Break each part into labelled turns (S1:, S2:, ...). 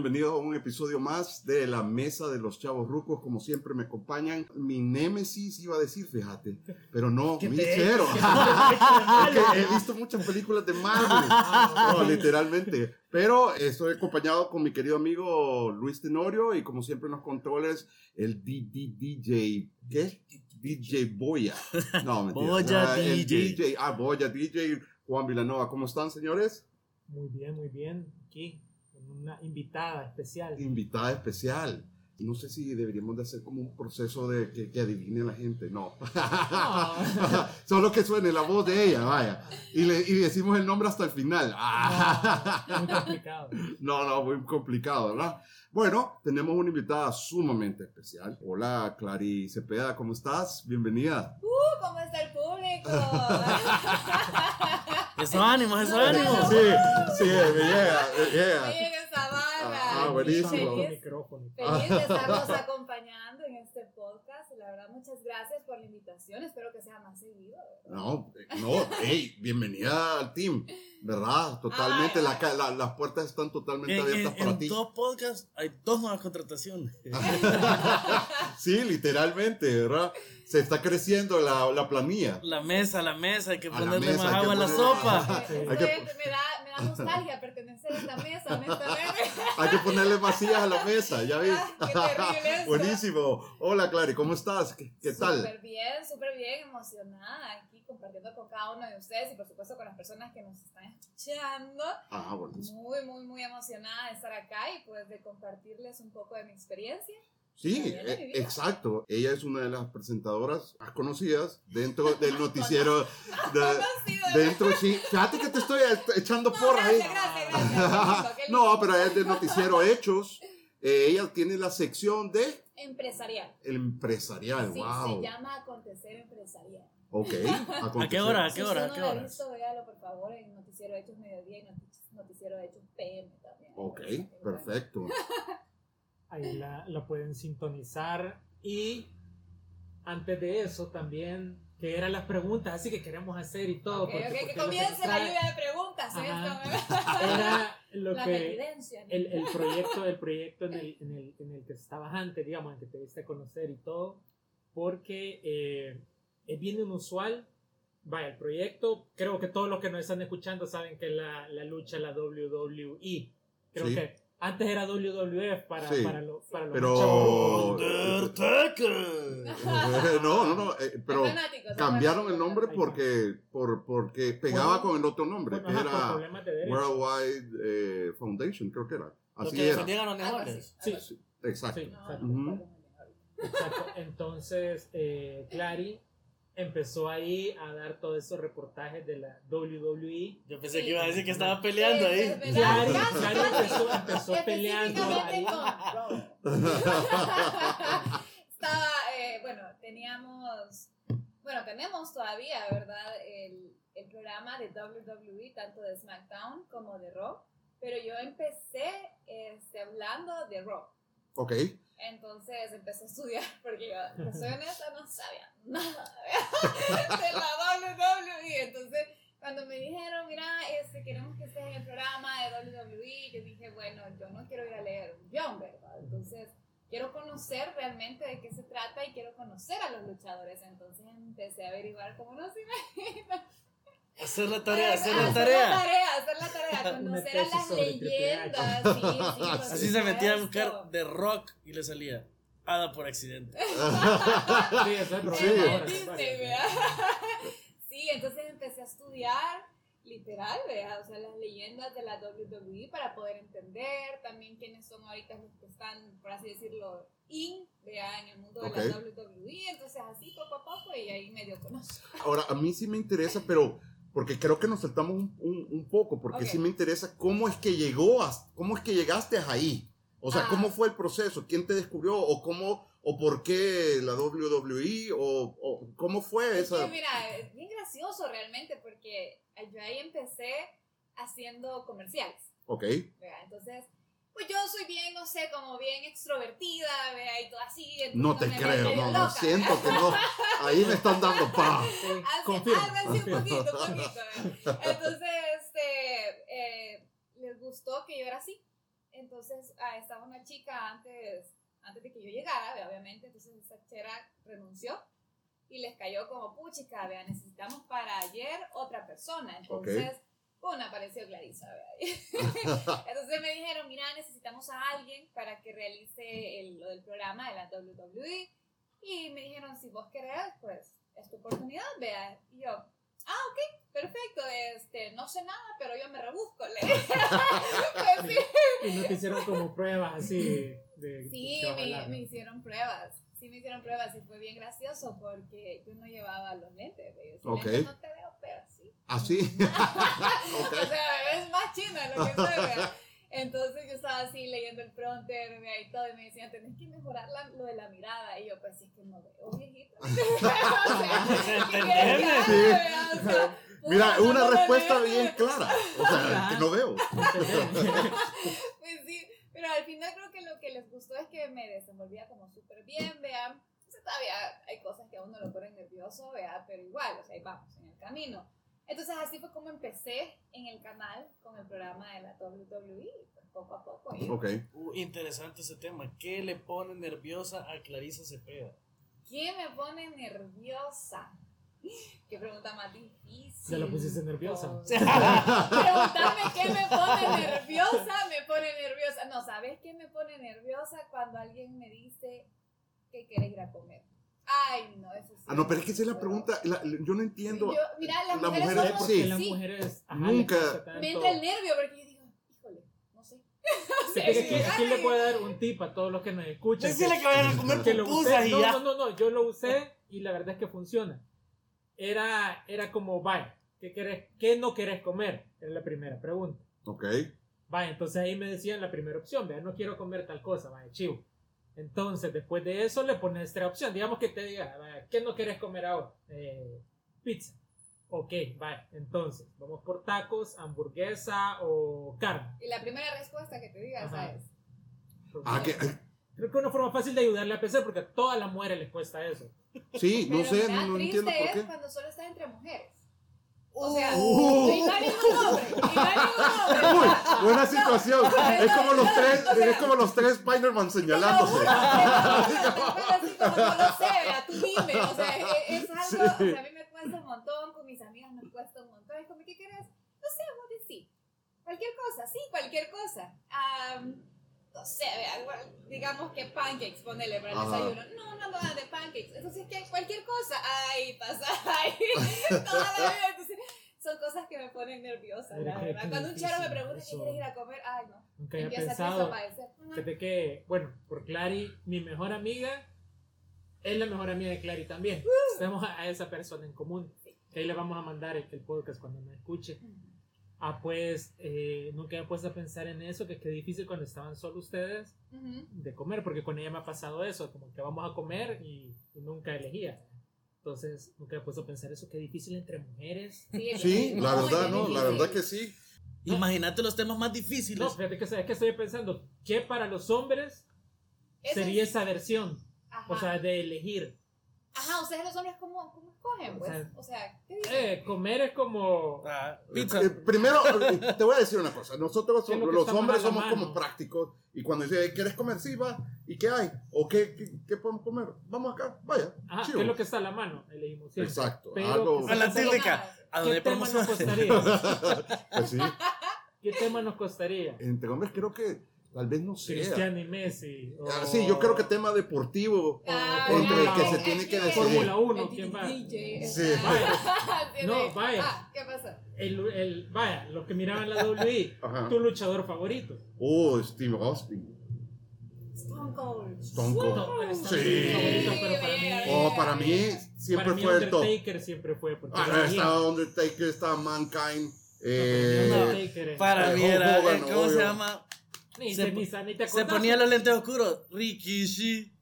S1: Bienvenidos a un episodio más de la Mesa de los Chavos Rucos. Como siempre me acompañan mi némesis, iba a decir, fíjate, pero no, mi chero. Porque he visto muchas películas de Marvel, no, literalmente. Pero estoy acompañado con mi querido amigo Luis Tenorio y como siempre en los controles, el DJ, ¿qué? DJ Boya. No, mentira.
S2: Boya
S1: Ah,
S2: DJ.
S1: Ah, Boya DJ, Juan Villanova. ¿Cómo están, señores?
S3: Muy bien, muy bien. Aquí, una invitada especial.
S1: invitada especial. No sé si deberíamos de hacer como un proceso de que, que adivine la gente. No. Solo que suene la voz de ella, vaya. Y, le, y decimos el nombre hasta el final.
S3: Muy complicado.
S1: No, no, muy complicado, ¿verdad? Bueno, tenemos una invitada sumamente especial. Hola, Clary Cepeda, ¿cómo estás? Bienvenida.
S4: Uh, ¿Cómo está el público?
S2: Eso ánimo, eso ánimo.
S1: Sí, sí, me llega, me
S4: Me
S1: llega. Ah, buenísimo.
S4: Feliz, feliz de estarnos acompañando en este podcast. La verdad, muchas gracias por la invitación. Espero que sea más seguido. ¿verdad?
S1: No, eh, no, hey, bienvenida al team, ¿verdad? Totalmente,
S4: Ay,
S1: la
S4: ay.
S1: la- las puertas están totalmente
S2: En,
S1: abiertas
S2: en,
S1: para
S2: en
S1: ti.
S2: dos podcasts hay dos nuevas contrataciones.
S1: Sí, literalmente, ¿verdad? Se está creciendo la, la planilla.
S2: La mesa, la mesa, hay que ponerle
S1: mesa,
S2: más agua a la sopa.
S1: Que-
S4: me, da, me da nostalgia pertenecer a esta mesa, honestamente.
S1: Hay que ponerle vacías a la mesa, ¿ya ves?
S4: Qué terrible eso.
S1: Buenísimo. Hola, Clary, ¿cómo estás? ¿Qué, qué tal?
S4: Súper bien, súper bien, emocionada aquí compartiendo con cada uno de ustedes y por supuesto con las personas que nos están escuchando.
S1: Ah, buenísimo.
S4: Muy, muy, muy emocionada de estar acá y pues de compartirles un poco de mi experiencia.
S1: Sí, eh, exacto. Ella es una de las presentadoras más conocidas dentro del noticiero. de- dentro, sí. Fíjate que te estoy echando
S4: No,
S1: porra ahí.
S4: gracias, gracias.
S1: No, pero es del noticiero Hechos. Eh, ella tiene la sección de
S4: Empresarial.
S1: el empresarial.
S4: Sí,
S1: wow.
S4: se llama Acontecer Empresarial.
S1: Ok.
S2: ¿A qué hora? ¿A
S4: Si
S2: qué
S4: usted
S2: hora? ¿A
S4: no
S2: qué
S4: lo ha
S2: hora?
S4: visto, véalo por favor en Noticiero Hechos Mediodía y Noti- Noticiero Hechos PM también.
S1: Ok,
S4: Bueno.
S1: perfecto.
S3: Ahí la, la pueden sintonizar. Y antes de eso también, que eran las preguntas, así que queremos hacer y todo.
S4: Ok,
S3: porque-
S4: ok,
S3: porque
S4: que comience la
S3: trae
S4: lluvia de preguntas.
S3: Ajá.
S4: esto,
S3: Era lo
S4: la
S3: que...
S4: evidencia.
S3: El, el proyecto, el proyecto en el, en, el, en el que estabas antes, digamos, en el que te diste a conocer y todo, porque eh, es bien inusual. Vaya, el proyecto, creo que todos los que nos están escuchando saben que es la, la lucha, la WWE. Creo
S1: Sí.
S3: que antes era WWF para,
S1: Sí.
S3: para, lo- para los
S1: Pero-
S3: chavos.
S2: Undertaker.
S1: no, no, no. eh, pero cambiaron el nombre porque, por, porque pegaba
S3: Bueno,
S1: con el otro nombre,
S3: Bueno,
S1: que
S3: ajá,
S1: era. Worldwide eh, Foundation, creo que era.
S2: Los
S1: Así
S2: que
S1: era.
S2: defendían a los
S4: algo
S3: Sí.
S1: Sí, exacto.
S3: Sí, exacto.
S4: bien ahorita.
S3: Exacto. Entonces, eh, Clary empezó ahí a dar todos esos reportajes de la WWE.
S2: Yo pensé
S4: Sí.
S2: que iba a decir que estaba peleando
S4: Sí,
S2: ahí.
S4: es
S3: Clary
S4: casi.
S3: empezó, empezó peleando ahí.
S4: Estaba, eh, bueno, teníamos, bueno, tenemos todavía, ¿verdad? El, el programa de WWE, tanto de SmackDown como de Raw. Pero yo empecé este, hablando de Raw.
S1: Ok.
S4: Entonces empecé a estudiar, porque yo, soy honesta, no sabía nada de la WWE. Entonces, cuando me dijeron, mira, este, queremos que estés en el programa de WWE, yo dije, bueno, yo no quiero ir a leer un guion, ¿verdad? Entonces, quiero conocer realmente de qué se trata y quiero conocer a los luchadores. Entonces, empecé a averiguar cómo no se imaginan.
S2: Hacer la tarea, hacer
S4: Hacer
S2: la tarea.
S4: hacer la tarea, conocer a las leyendas. Sí, sí,
S2: Así se metía a buscar de rock y le salía. Ada por accidente.
S3: Sí, eso es
S1: Sí.
S4: entonces empecé a estudiar literal, ¿verdad? O sea, las leyendas de la WWE para poder entender también quiénes son ahorita los que están, por así decirlo, in, ¿verdad? En el mundo de la WWE. Entonces, así poco a poco y ahí medio conozco.
S1: Ahora, a mí sí me interesa, pero porque creo que nos saltamos un, un- un poco, porque
S4: Ok.
S1: sí me interesa cómo es que llegó, a, cómo es que llegaste ahí. O sea,
S4: Ah.
S1: ¿cómo fue el proceso? ¿Quién te descubrió? ¿O cómo, o por qué la WWE? ¿O, o cómo fue esa?
S4: mira, es bien gracioso realmente porque yo ahí empecé haciendo comerciales.
S1: Ok.
S4: ¿verdad? Entonces, pues yo soy bien, no sé, como bien extrovertida, ¿verdad? Y todo así.
S1: No te creo, no, no, siento que no. Ahí me están dando pa.
S3: Sí,
S4: Así, algo así un poquito, un poquito. ¿verdad? Entonces, este, eh, les gustó que yo era así. entonces ah, estaba una chica antes, antes de que yo llegara, vea, obviamente, entonces esa chera renunció y les cayó como, puchica, vea, necesitamos para ayer otra persona. Entonces, una apareció Clarisa, entonces me dijeron, mira, necesitamos a alguien para que realice el, lo del programa de la WWE. Y me dijeron, si vos querés, pues es tu oportunidad, vea. Y yo, ah, ok, perfecto, este, no sé nada, pero yo me rebusco, le pues sí.
S3: Y no te hicieron como pruebas así de...
S4: Sí,
S3: de
S4: me, me hicieron pruebas. Sí, me hicieron pruebas y fue bien gracioso porque yo no llevaba los lentes. ¿ve? Yo decía,
S1: Ok.
S4: "Lentes no te
S1: Así.
S4: O sea, es más chino de lo que ¿verdad? Entonces yo estaba así leyendo el ¿verdad? y todo, y me decían, tenés que mejorar la- lo de la mirada. Y yo, pues sí, es que no veo, viejito. o sea, ¿qué
S1: Sí.
S4: O sea,
S1: Mira, una
S4: no
S1: respuesta
S4: veo.
S1: bien clara. O sea, que no veo.
S4: Pues sí, pero al final creo que lo que les gustó es que me desenvolvía como súper bien, vean. O sea, todavía hay cosas que a uno lo ponen nervioso, vea, pero igual, o sea, ahí vamos, en el camino. Entonces así fue como empecé en el canal con el programa de la WWE, pues, poco a poco.
S1: Ok.
S2: Uh, interesante ese tema. ¿Qué le pone nerviosa a Clarisa Cepeda?
S4: ¿Qué me pone nerviosa? Qué pregunta más difícil.
S3: Ya lo pusiste nerviosa.
S4: Preguntarme qué me pone nerviosa, me pone nerviosa. No, ¿sabes qué me pone nerviosa? Cuando alguien me dice que quieres ir a comer. Ay, no, eso sí.
S1: Ah, no, pero es que esa es la pregunta. la- yo no entiendo.
S4: Yo, mira, las
S1: La
S4: mujeres
S1: mujer-
S4: somos
S1: sí.
S3: las mujeres ajá,
S1: Nunca-.
S4: Me entra el nervio porque yo digo, híjole, no sé.
S3: Que
S4: sí, ay,
S3: le puedo dar un tip a todos los que nos escuchan.
S2: Decirle que vayan a comer
S3: que lo
S2: pupusas
S3: usé.
S2: y
S3: No,
S2: ya.
S3: no, no, no, yo lo usé y la verdad es que funciona. Era, era como, vaya, ¿qué, querés, ¿qué no querés comer? Era la primera pregunta.
S1: Ok.
S3: Vaya, entonces ahí me decían la primera opción, vea, no quiero comer tal cosa, vaya, chivo. Entonces, después de eso le pones otra opción. Digamos que te diga, ¿qué no quieres comer ahora? Eh, pizza. Ok, vaya, entonces, vamos por tacos, hamburguesa o carne.
S4: Y la primera respuesta que te diga esa
S3: Ajá.
S4: es.
S1: Ah, que,
S3: Creo que una forma fácil de ayudarle a pensar porque a todas las mujeres les cuesta eso.
S1: sí, no sé, no, entiendo por
S4: es
S1: qué.
S4: cuando solo está entre mujeres. O sea,
S1: Uh.
S4: y no hay ningún hombre. No.
S1: Uy,
S4: ¿verdad?
S1: buena situación. Es como los tres,
S4: o sea-
S1: es como los tres Spider-Man señalándose.
S4: Así como no lo sé, vea, tú dime, o sea, es, es algo,
S1: Sí.
S4: o sea, a mí me cuesta un montón, con mis amigas me cuesta un montón, es como, ¿qué querés? No sé, vos decís, cualquier cosa, sí, cualquier cosa. Am, no sé, digamos que pancakes, ponele para el
S1: Ajá.
S4: desayuno. No, no hago nada de pancakes, entonces, ¿qué? Cualquier cosa, ay, pasa, ay, toda la vida, entonces... Son cosas que me ponen nerviosa, la verdad. Cuando un chero me pregunta qué
S3: eso.
S4: quieres ir a comer, ay, no.
S3: Nunca había pensado. Fíjate que, bueno, por Clary, mi mejor amiga es la mejor amiga de Clary también. Tenemos a, esa persona en común. Que ahí le vamos a mandar el, el podcast cuando me escuche. Ah, pues eh, nunca me he puesto a pensar en eso, que qué difícil cuando estaban solo ustedes
S4: Ujú.
S3: de comer, porque con ella me ha pasado eso, como que vamos a comer y, y nunca elegía. Entonces, nunca me he puesto a pensar eso, qué difícil entre mujeres.
S4: Sí,
S1: Sí, la verdad, no, la verdad que sí.
S2: Imagínate los temas más difíciles.
S3: No, fíjate que, es que estoy pensando, ¿qué para los hombres sería
S4: es-
S3: esa versión?
S4: Ajá.
S3: O sea, de elegir.
S4: Ajá, ustedes los hombres, ¿cómo, cómo escogen?
S3: O
S4: Pues?
S3: sea,
S4: O sea, ¿qué dicen?
S3: Eh, comer es como...
S2: Ah, pizza.
S1: Eh, primero, eh, te voy a decir una cosa. Nosotros,
S3: ¿Qué es lo
S1: los hombres, somos
S3: mano?
S1: como prácticos. Y cuando dice, ¿quieres comer? Sí, va. ¿Y qué hay? ¿O qué, qué, qué podemos comer? Vamos acá, vaya.
S3: Ajá,
S1: chivo.
S3: ¿qué es lo que está a la mano? Elegimos siempre.
S1: Exacto,
S3: Pero
S1: algo-
S2: A la típica. ¿A dónde
S3: ¿Qué
S2: hay
S3: tema nos
S2: promociones?
S3: costaría?
S1: Pues sí.
S3: ¿Qué tema nos costaría?
S1: Entre hombres creo que tal vez no sea.
S3: Cristiano y Messi. o-
S1: Ah, sí, yo creo que tema deportivo.
S4: Ah,
S1: entre
S3: el que
S1: se tiene que decidir.
S3: Fórmula 1,
S4: El
S3: ¿quién va?
S4: DJ,
S1: Sí.
S4: está-
S3: No,
S4: Sí,
S3: vaya.
S4: Ah, ¿qué pasa?
S3: El, el, vaya, los que miraban la WWE,
S1: Ajá.
S3: tu luchador favorito.
S1: Oh, Steve Austin.
S4: Stone Cold.
S1: Stone Cold.
S3: No,
S1: Sí.
S3: favorito, pero para mí,
S1: Oh, para mí siempre
S3: para mí
S1: fue el top.
S3: Undertaker siempre fue.
S1: Ah, estaba Undertaker, estaba Mankind.
S3: No,
S1: Eh,
S3: para mí Undertaker es-
S2: Para
S1: Eh,
S2: mí
S1: Hulk
S2: era,
S1: Hogan,
S2: eh, ¿cómo se llama?
S3: Ni,
S2: se
S3: ni, ni te
S2: Se ponía los lentes oscuros. Rikishi.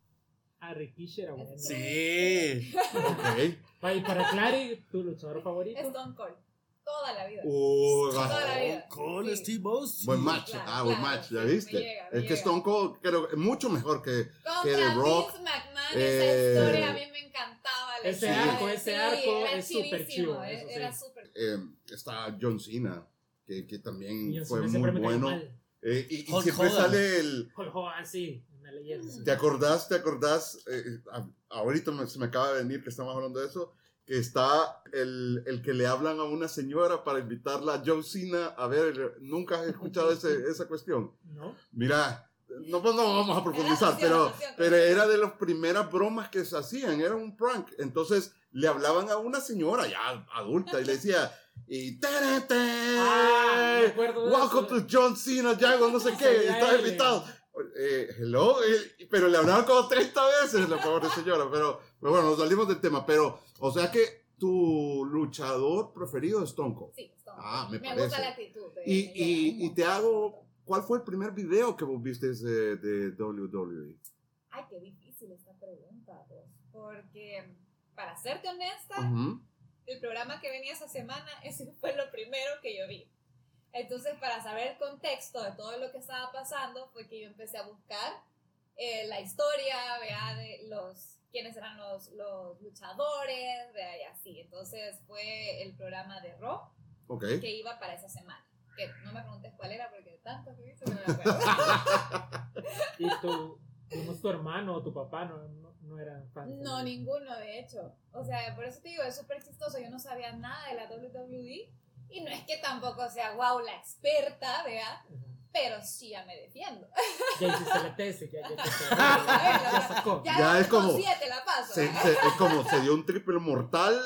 S3: Ah, Rikishi era bueno.
S2: Sí.
S1: ok.
S3: Y para Clary, tu luchador favorito.
S4: Stone Cold. Toda la vida.
S1: Uh,
S4: Toda la vida.
S2: Con
S4: Sí.
S2: Steve Austin.
S1: Buen match.
S4: Claro,
S1: ah, buen
S4: claro,
S1: match, ¿ya viste?
S4: me llega, me
S1: es que. Stone Cold creo que mucho mejor que, que The Rock.
S4: Vince McMahon,
S1: Eh,
S4: esa historia a mí me encantaba.
S3: Ese arco, ese arco
S4: era
S3: es súper
S4: eh,
S3: sí.
S4: Era súper
S1: Eh, está John Cena, que, que también
S3: Y
S1: fue
S3: siempre
S1: muy bueno.
S3: mal.
S1: Eh, y, y siempre
S5: Hogan.
S1: sale el...
S3: Hulk Hogan, sí, una leyenda.
S1: ¿Te acordás? ¿Te acordás? eh, a- ahorita me- se me acaba de venir que estamos hablando de eso. Que está el, el que le hablan a una señora para invitarla a John Cena. A ver, nunca has escuchado ese- esa cuestión.
S3: ¿No?
S1: Mira, no, pues no vamos a profundizar,
S4: Era
S1: pero, pero era de las primeras bromas que se hacían, era un prank. Entonces le hablaban a una señora ya adulta y le decía, y "Terete,
S3: Ah,
S1: welcome
S3: eso.
S1: to John Cena, Jago, no sé qué, estás invitado. Eh, hello, Eh, pero le hablaban como 30 veces la pobre señora, pero, pero bueno, nos salimos del tema, pero, o sea que tu luchador preferido es Cold.
S4: Sí, Stone
S1: Ah, me
S4: me
S1: parece.
S4: gusta la actitud. de-
S1: Y,
S4: de-
S1: y, y te hago, ¿cuál fue el primer video que vos viste de, de WWE?
S4: Ay, qué difícil esta pregunta, vos, porque para serte honesta,
S1: Ujú.
S4: el programa que venía esa semana, ese fue lo primero que yo vi. Entonces, para saber el contexto de todo lo que estaba pasando, fue que yo empecé a buscar eh, la historia, vea, de los quiénes eran los, los luchadores, vea, y así. Entonces, fue el programa de Raw
S1: Ok.
S4: que iba para esa semana. Que no me preguntes cuál era, no.
S3: ¿Y tu, digamos, tu hermano o tu papá no, no, no eran fans?
S4: No, ninguno, de hecho. O sea, por eso te digo, es súper chistoso. Yo no sabía nada de la WWE. Y no es que tampoco sea, wow, la experta, vea.
S3: Ajá.
S4: Pero sí ya me defiendo.
S3: Ya hiciste la tesis, ya, ya, ya, ya sacó.
S4: Ya,
S1: Ya es como-
S4: siete la paso.
S1: Se-
S4: ¿verdad?
S1: se- es como se dio un triple mortal,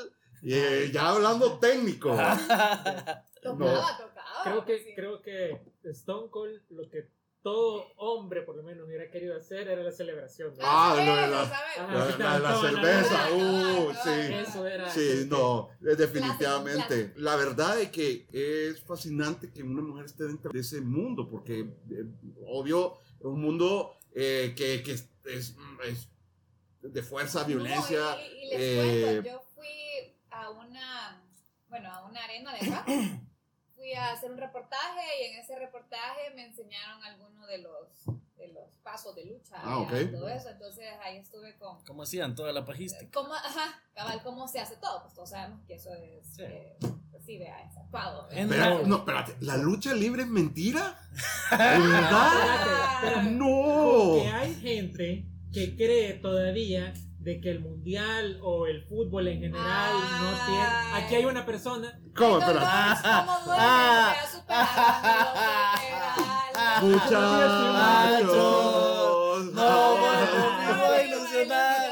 S1: y, eh, ya hablando técnico.
S4: Tocaba, tocaba.
S3: Creo que,
S4: sí.
S3: creo que Stone Cold, lo que todo hombre por lo menos hubiera querido hacer era la celebración.
S1: Ah, lo de la-. La, la- la cerveza, uh, sí.
S3: Eso era.
S1: Sí, no, eh, definitivamente. La verdad es que es fascinante que una mujer esté dentro de ese mundo, porque eh, obvio, es un mundo eh, que, que es, es- es de fuerza, violencia.
S4: No, y, y les
S1: eh,
S4: cuento, yo fui a una, bueno, a una arena de acá. fui a hacer un reportaje y en ese reportaje me enseñaron algunos de los, de los pasos de lucha
S1: Ah,
S4: y
S1: ok.
S4: todo eso. Entonces ahí estuve con
S5: ¿Cómo hacían toda la pajista?
S4: cómo, ajá, cabal, cómo se hace todo. Pues todos sabemos que eso es,
S5: Sí.
S4: eh, pues sí, vea, es
S1: Espera, no, espérate, ¿la lucha libre es mentira? ¿De verdad?
S3: Espérate.
S1: ¡No!
S3: Porque hay gente que cree todavía de que el mundial o el fútbol en general no tiene.
S4: Ay.
S3: Aquí hay una persona.
S1: ¿Cómo?
S4: No, no, ¿cómo duele?
S5: Ah.
S4: Superando,
S1: Muchachos.
S5: No,
S1: Ah.
S5: voy a ilusionar.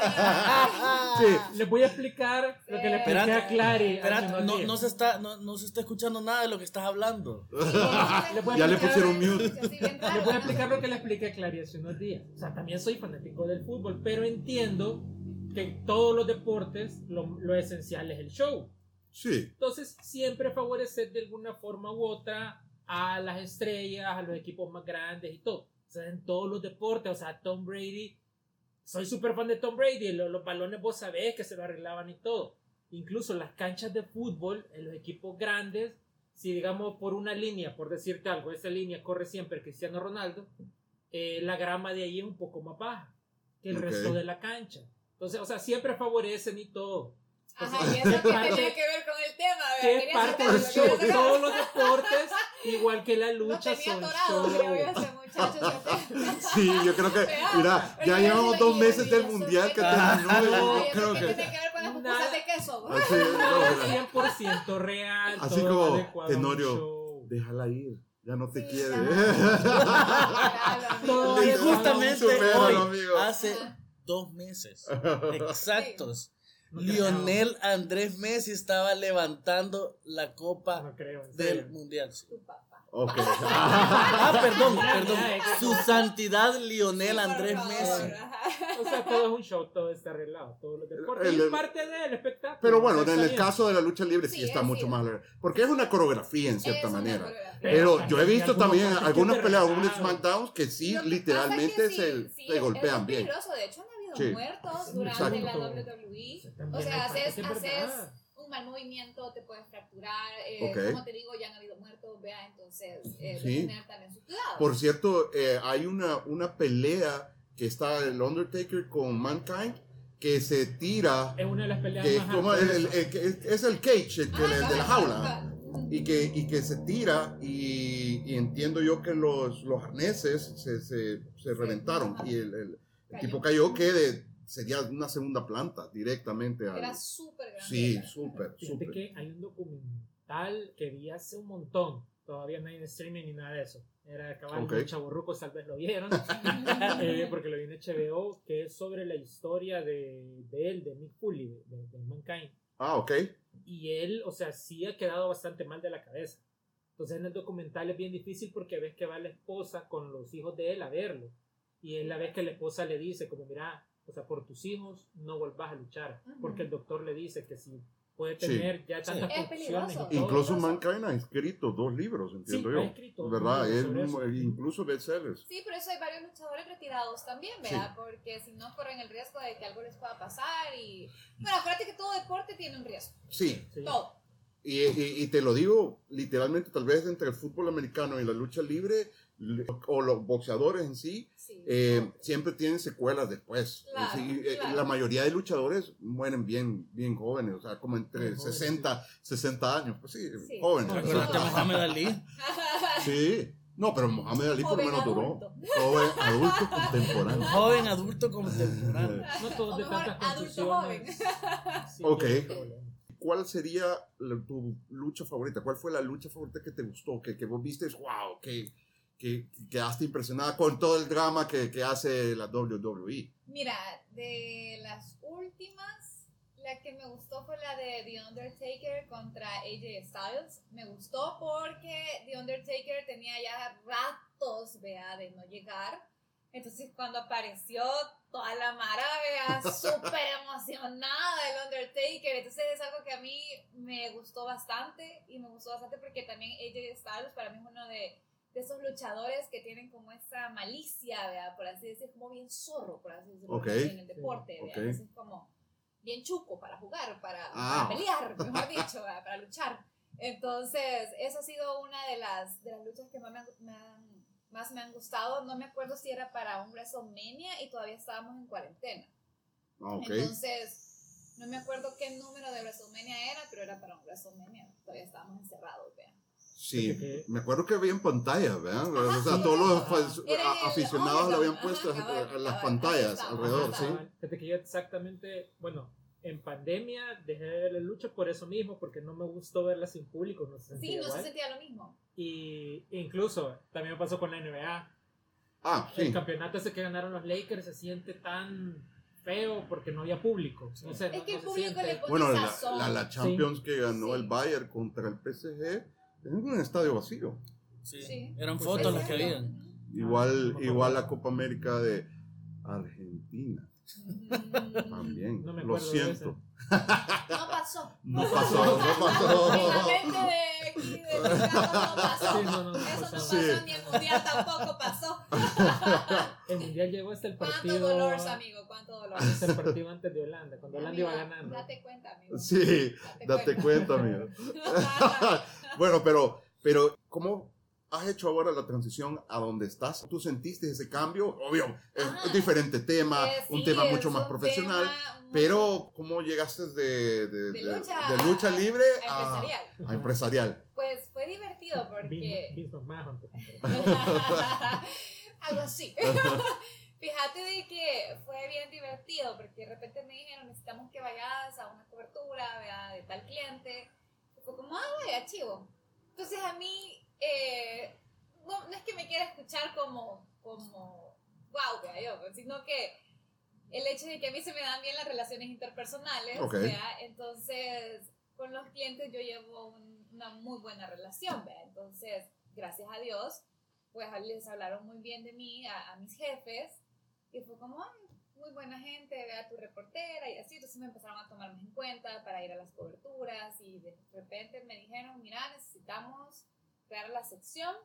S1: Sí.
S3: Les voy a explicar lo que le expliqué
S5: Espérate,
S3: a Clary. unos
S5: no, no se está, no, no se está escuchando nada de lo que estás hablando.
S3: Le
S1: Ya le pusieron mute.
S3: Les voy a explicar lo que le expliqué a Clary hace unos días. O sea, también soy fanático del fútbol, pero entiendo que en todos los deportes lo, lo esencial es el show.
S1: Sí.
S3: Entonces, siempre favorecer de alguna forma u otra a las estrellas, a los equipos más grandes y todo. O sea, en todos los deportes, o sea, Tom Brady, soy súper fan de Tom Brady, lo- los, balones vos sabés que se lo arreglaban y todo. Incluso las canchas de fútbol en los equipos grandes, si digamos por una línea, por decirte algo, esa línea corre siempre Cristiano Ronaldo, eh, la grama de ahí es un poco más baja que el
S1: Ok.
S3: resto de la cancha. Entonces, o sea, siempre favorecen y todo.
S4: Ajá, y eso que
S3: parte-
S4: tenía que ver con el tema, ¿verdad?
S3: que parte
S4: sacar
S3: del show. Todos los deportes, igual que la lucha,
S4: tenía
S3: son
S4: atorado,
S3: show.
S4: yo.
S1: Sí, yo creo que, mira, ya llevamos dos meses del mundial que terminó yo creo
S4: ¿eso qué
S1: que...
S4: tiene que ver con las
S3: Nada.
S4: pupusas de queso?
S1: Así, no, mira,
S3: 100% real.
S1: Así como, Tenorio, déjala ir, ya no te
S4: Sí,
S1: quiere.
S4: ya.
S3: Todo
S5: Y justamente hoy,
S1: amigo.
S5: hace dos meses exactos,
S3: No
S5: Lionel Andrés Messi estaba levantando la copa
S3: No creo, en
S5: del
S3: serio.
S5: mundial.
S4: Tu papá.
S1: Ok.
S5: Ah, perdón, perdón. Su santidad Lionel Andrés
S4: favor,
S5: Messi.
S4: ajá.
S3: O sea, todo es un show, todo está arreglado, todos los deportes.
S1: El-
S3: es parte del espectáculo.
S1: Pero bueno, en el caso de la lucha libre sí,
S4: Sí,
S1: está
S4: es
S1: mucho
S4: sí.
S1: más... Porque es una coreografía en cierta
S4: Es
S1: manera. Pero yo he visto también algunas peleas, algunos SmackDowns que sí, literalmente
S4: pasa es que
S1: se,
S4: sí, sí,
S1: golpean
S4: es
S1: bien.
S4: peligroso. De hecho, han habido
S1: Sí.
S4: muertos durante
S1: exacto.
S4: la WWE. O sea, haces, haces un mal movimiento, te puedes fracturar. Eh,
S1: Ok.
S4: Como te digo, ya han habido muertos, vea, entonces eh,
S1: Sí.
S4: tener también su cuidado.
S1: Por cierto, eh, hay una, una pelea que está el Undertaker con Mankind que se tira,
S3: Es una de las peleas
S1: que
S3: más
S1: como el- el- el- que es, el cage, el,
S4: Ah,
S1: el de la jaula. y que, y que se tira y, y entiendo yo que los, los arneses se, se, se reventaron y el, el- el
S4: Cayó.
S1: tipo cayó que de- sería una segunda planta directamente al...
S4: Era súper grande.
S1: Sí, súper, súper.
S3: que hay un documental que vi hace un montón. Todavía no hay en streaming ni nada de eso. Era cabal
S1: Ok.
S3: los chavorrucos, tal vez lo vieron. eh, porque lo vi en HBO, que es sobre la historia de, de él, de Mick Foley, de, de- de Mankind.
S1: Ah, ok.
S3: Y él, o sea, sí ha quedado bastante mal de la cabeza. Entonces en el documental es bien difícil porque ves que va la esposa con los hijos de él a verlo. Y es la vez que la esposa le dice, como, mira, o sea, por tus hijos no volvás a luchar.
S4: Ujú.
S3: Porque el doctor le dice que si puede
S1: Sí.
S3: tener ya
S5: Sí.
S3: tantas
S4: Es
S3: confusiones
S4: peligroso.
S3: y todo,
S1: Incluso. Mankind ha escrito dos libros, entiendo
S3: Sí,
S1: yo.
S3: ha escrito
S1: ¿Verdad? un- incluso bestsellers.
S4: Sí, por eso hay varios luchadores retirados también, ¿verdad? Porque si no corren el riesgo de que algo les pueda pasar y... Bueno, acuérdate que todo deporte tiene un riesgo.
S1: Sí,
S3: Sí.
S4: Todo.
S1: y, y- y te lo digo literalmente, tal vez entre el fútbol americano y la lucha libre, o los boxeadores en sí,
S4: Sí.
S1: eh, siempre tienen secuelas después.
S4: Claro,
S1: Sí, eh,
S4: claro.
S1: La mayoría de luchadores mueren bien, bien jóvenes, o sea, como entre
S3: jóvenes,
S1: 60, 60 años, pues sí,
S4: Sí.
S1: jóvenes.
S5: Acuérdate
S3: Eso-
S5: Mohamed Ali.
S1: Sí, no, pero Mohamed Ali por lo
S4: Joven
S1: menos duró.
S4: adulto.
S1: Joven, adulto, contemporáneo.
S5: joven adulto contemporáneo.
S3: No todos
S4: O
S3: de tantas
S4: adulto
S3: confusiones. Sí,
S1: Ok. ¿Cuál sería la- tu lucha favorita? ¿Cuál fue la lucha favorita que te gustó? Que, que vos viste, wow, que, que, que quedaste impresionada con todo el drama que, que hace la WWE.
S4: Mira, de las últimas, la que me gustó fue la de The Undertaker contra AJ Styles. Me gustó porque The Undertaker tenía ya ratos, vea, de no llegar. Entonces cuando apareció toda la mara, vea, súper emocionada el Undertaker. Entonces es algo que a mí me gustó bastante y me gustó bastante porque también AJ Styles para mí es uno de, de esos luchadores que tienen como esa malicia, vea, por así decir, como bien zorro, por así decirlo,
S1: Ok.
S4: en el deporte. vea.
S1: Ok.
S4: Entonces como bien chuco para jugar, para,
S1: Ah.
S4: para pelear, mejor dicho, para luchar. Entonces, esa ha sido una de las, de las luchas que más me, han, me han- más me han gustado. No me acuerdo si era para un WrestleMania y todavía estábamos en cuarentena.
S1: Ah, ok.
S4: Entonces, no me acuerdo qué número de WrestleMania era, pero era para un WrestleMania. Todavía estábamos encerrados, vean.
S1: Sí,
S3: Porque-
S1: me acuerdo que había en pantalla, ¿verdad? o sea,
S4: sí,
S1: todos los
S4: ajá. Era el
S1: aficionados le habían
S4: Ajá,
S1: puesto
S4: cabal,
S1: a- a las
S4: cabal,
S1: pantallas alrededor,
S4: ajá.
S1: ¿sí?
S3: Fíjate que yo exactamente, bueno, en pandemia dejé de ver la lucha por eso mismo, porque no me gustó verla sin público, no se
S4: Sí,
S3: sentía
S4: no
S3: igual.
S4: se sentía lo mismo.
S3: Y incluso también me pasó con la NBA.
S1: Ah,
S3: El
S1: sí.
S3: campeonato ese que ganaron los Lakers se siente tan feo porque no había público. No sé,
S4: Es
S3: no-
S4: que
S3: no
S4: el
S3: se
S4: público
S3: siente.
S4: le pone
S1: Bueno, la, la, la Champions que ganó
S4: Sí.
S1: el Bayern contra el PSG en un estadio vacío.
S5: Sí.
S4: Sí.
S5: Eran
S3: Pues
S5: fotos las que habían.
S1: Igual,
S3: me
S1: igual la. Copa América de Argentina.
S4: Mm,
S1: También.
S3: No me
S1: Lo siento.
S4: No pasó.
S1: No pasó, no pasó.
S4: La gente de aquí de Chicago no pasó.
S3: Sí, no, no, no
S4: Eso no
S3: pasó.
S1: Sí.
S4: ni el mundial tampoco pasó.
S3: El mundial llegó hasta el
S4: Cuánto
S3: partido.
S4: dolor, amigo, cuánto dolor.
S3: Hasta el partido antes de Holanda, cuando Holanda iba
S4: Amigo,
S3: ganando.
S4: Date cuenta, amigo.
S1: Sí, date cuenta, amigo. bueno, pero, pero, ¿cómo has hecho ahora la transición a donde estás? ¿Tú sentiste ese cambio? Obvio, es
S4: Ajá.
S1: un diferente tema,
S4: Eh,
S1: un
S4: sí,
S1: tema
S4: es
S1: mucho más
S4: un
S1: profesional,
S4: tema muy-
S1: pero ¿cómo llegaste de, de,
S4: De
S1: de-
S4: lucha
S1: de lucha libre
S4: a
S1: a,
S4: empresarial.
S1: a empresarial?
S4: Pues fue divertido porque. Algo así. Fíjate de que fue bien divertido porque de repente me dijeron necesitamos que vayas a una cobertura vea, de tal cliente. Fue como, ah, chivo. Entonces a mí, eh, no, no es que me quiera escuchar como, como, wow, vea yo, sino que el hecho de que a mí se me dan bien las relaciones interpersonales,
S1: Ok.
S4: vea, entonces con los clientes yo llevo un- una muy buena relación, vea. Entonces, gracias a Dios, pues les hablaron muy bien de mí a, a mis jefes y fue como, ay, muy buena gente, vea tu reportera y así, entonces me empezaron a tomar más en cuenta para ir a las coberturas y de repente me dijeron, mira, necesitamos crear la sección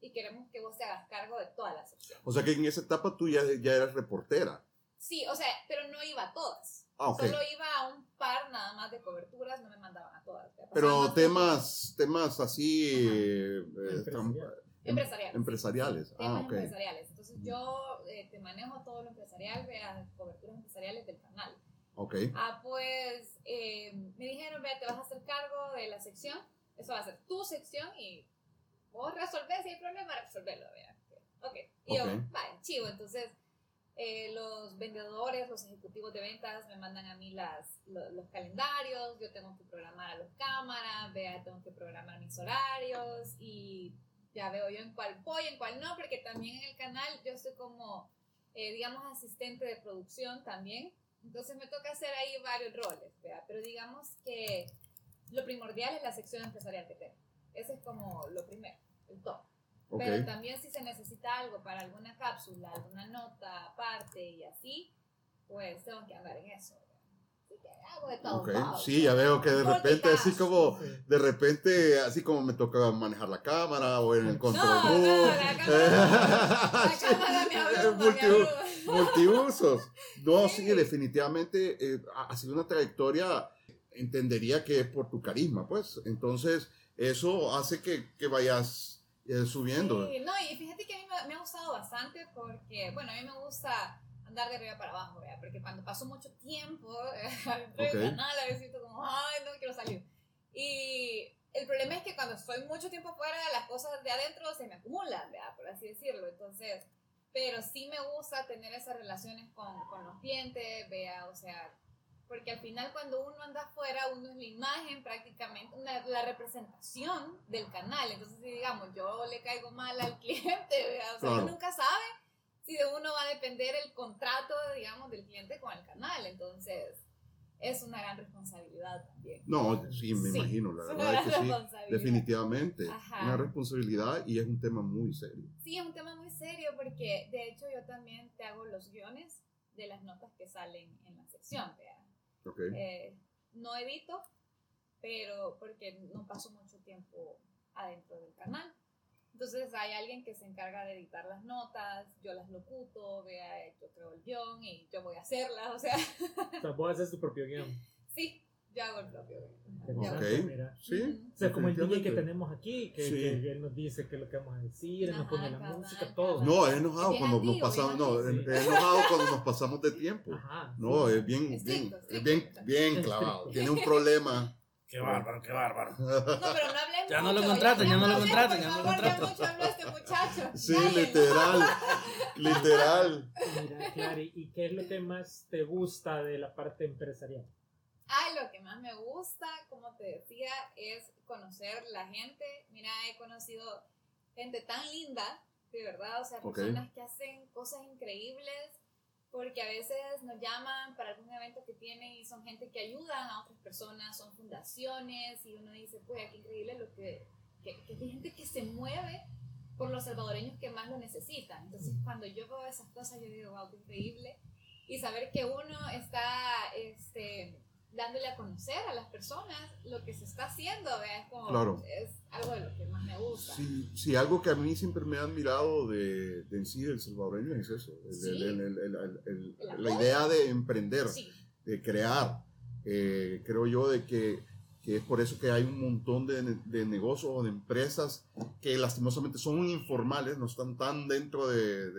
S4: y queremos que vos te hagas cargo de toda la sección.
S1: O sea que en esa etapa tú ya, ya eras reportera.
S4: Sí, o sea, pero no iba a todas.
S1: Ah.
S4: Solo iba a un par nada más de coberturas, no me mandaban a todas.
S1: Pero temas, temas así eh,
S4: Empresariales.
S1: empresariales. Ah,
S4: temas empresariales. Entonces yo eh, te manejo todo lo empresarial, vea coberturas empresariales del canal.
S1: Ok.
S4: Ah, pues eh, me dijeron, vea, te vas a hacer cargo de la sección Eso va a ser tu sección y vos resolvés si hay problema, resolverlo, ¿vea? Ok. Y yo,
S1: Ok.
S4: vale, chivo. Entonces, eh, los vendedores, los ejecutivos de ventas me mandan a mí las, lo- los, calendarios, yo tengo que programar a los cámaras, vea, tengo que programar mis horarios y ya veo yo en cuál voy, en cuál no, porque también en el canal yo soy como, eh, digamos, asistente de producción también. Entonces me toca hacer ahí varios roles, pero digamos que lo primordial es la sección empresarial que tengo. Ese es como lo primero, el top.
S1: Ok.
S4: Pero también si se necesita algo para alguna cápsula, alguna nota aparte y así, pues tengo que andar en eso. ¿Verdad? Así que hago de todo.
S1: Ok.
S4: un poco.
S1: Sí, ya veo que de repente así como, de repente así como me toca manejar la cámara o en el control
S4: No, no, la cámara, la cámara me abruma, me
S1: Multi-
S4: abruma.
S1: multiusos. No, sí,
S4: Sí.
S1: definitivamente eh, ha sido una trayectoria, entendería que es por tu carisma, pues. Entonces, eso hace que, que vayas eh, subiendo.
S4: Sí, no, y fíjate que a mí me, me ha gustado bastante porque, bueno, a mí me gusta andar de arriba para abajo, ¿verdad? Porque cuando paso mucho tiempo adentro
S1: Ok.
S4: del canal, a veces siento como, ay, no quiero salir. Y el problema es que cuando estoy mucho tiempo fuera, las cosas de adentro se me acumulan, ¿verdad? Por así decirlo. Entonces, pero sí me gusta tener esas relaciones con, con los clientes, vea, o sea, porque al final cuando uno anda afuera, uno es la imagen prácticamente, una- la representación del canal. Entonces, si digamos, yo le caigo mal al cliente, vea, o sea,
S1: Claro.
S4: uno nunca sabe si de uno va a depender el contrato, digamos, del cliente con el canal. Entonces, es una gran responsabilidad también.
S1: No, sí, me
S4: Sí,
S1: imagino, la verdad es que sí. Definitivamente,
S4: Ajá.
S1: una responsabilidad y es un tema muy serio.
S4: Sí, es un tema muy serio porque de hecho yo también te hago los guiones de las notas que salen en la sección. vea.
S1: ¿ok?
S4: Eh, no edito, pero porque no paso mucho tiempo adentro del canal. Entonces hay alguien que se encarga de editar las notas, yo las locuto, vea, yo creo el guion y yo voy a hacerlas, o sea,
S3: O sea, vos haces tu propio guion.
S4: sí, yo hago el propio guion.
S1: Ok. Sí.
S3: O sea, como el DJ que tenemos aquí, que,
S1: Sí.
S3: que él nos dice qué es lo que vamos a decir, él nos pone la música, todo.
S1: No, es enojado
S4: Bien
S1: cuando nos pasamos,
S4: bien
S1: no, es enojado cuando nos pasamos de tiempo.
S3: Ajá.
S1: No, es bien, bien,
S4: Estricto,
S1: es bien,
S4: estricto.
S1: bien clavado. Tiene un problema.
S5: Qué bárbaro, qué bárbaro.
S4: No, pero no hablemos
S5: Ya no lo contraten, ya no lo contraten, ya no lo
S4: favor, ya
S5: contraten.
S4: mucho habló este muchacho.
S1: Sí, literal, literal.
S3: Mira, Clary, ¿y qué es lo que más te gusta de la parte empresarial?
S4: Ay, lo que más me gusta, como te decía, es conocer la gente. Mira, he conocido gente tan linda, de verdad, o sea, personas que hacen cosas increíbles, porque a veces nos llaman para algún evento que tienen y son gente que ayudan a otras personas, son fundaciones, y uno dice, pues, qué increíble lo que, que, que hay gente que se mueve por los salvadoreños que más lo necesitan. Entonces, cuando yo veo esas cosas, yo digo, wow, qué increíble. Y saber que uno está, este, dándole a conocer a las personas lo que se está haciendo, es como,
S1: Claro.
S4: es algo de lo que más me gusta.
S1: Sí, sí, algo que a mí siempre me ha admirado de, de en sí del salvadoreño es eso, el-
S4: Sí.
S1: el- el- la idea de emprender,
S4: Sí,
S1: de crear. Eh, creo yo de que, que es por eso que hay un montón de, de negocios o de empresas que lastimosamente son informales, no están tan dentro de,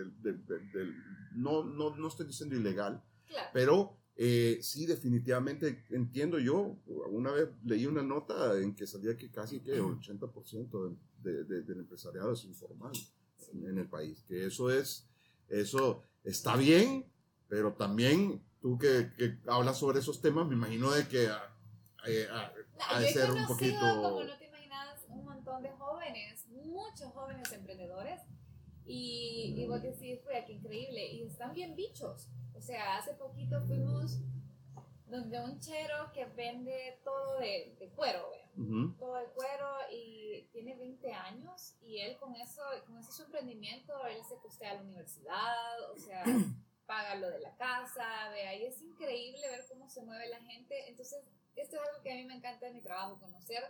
S1: no, no, no estoy diciendo ilegal,
S4: claro.
S1: pero eh, sí, definitivamente entiendo yo. Una vez leí una nota en que salía que casi que el 80% de- de- del empresariado es informal en, en el país. Que eso es, eso está bien, pero también tú que, que hablas sobre esos temas, me imagino de que ah, eh, ah, ha de ser un poquito...
S4: como no te imaginas, un montón de jóvenes, muchos jóvenes emprendedores. Y, y vos decís, fue qué increíble. Y están bien bichos. O sea, hace poquito fuimos donde un chero que vende todo de, de cuero, ¿vea? Todo de cuero y tiene 20 años y él con eso, con ese su emprendimiento, él se costea la universidad, o sea, paga lo de la casa, ve ahí es increíble ver cómo se mueve la gente, entonces esto es algo que a mí me encanta de mi trabajo, conocer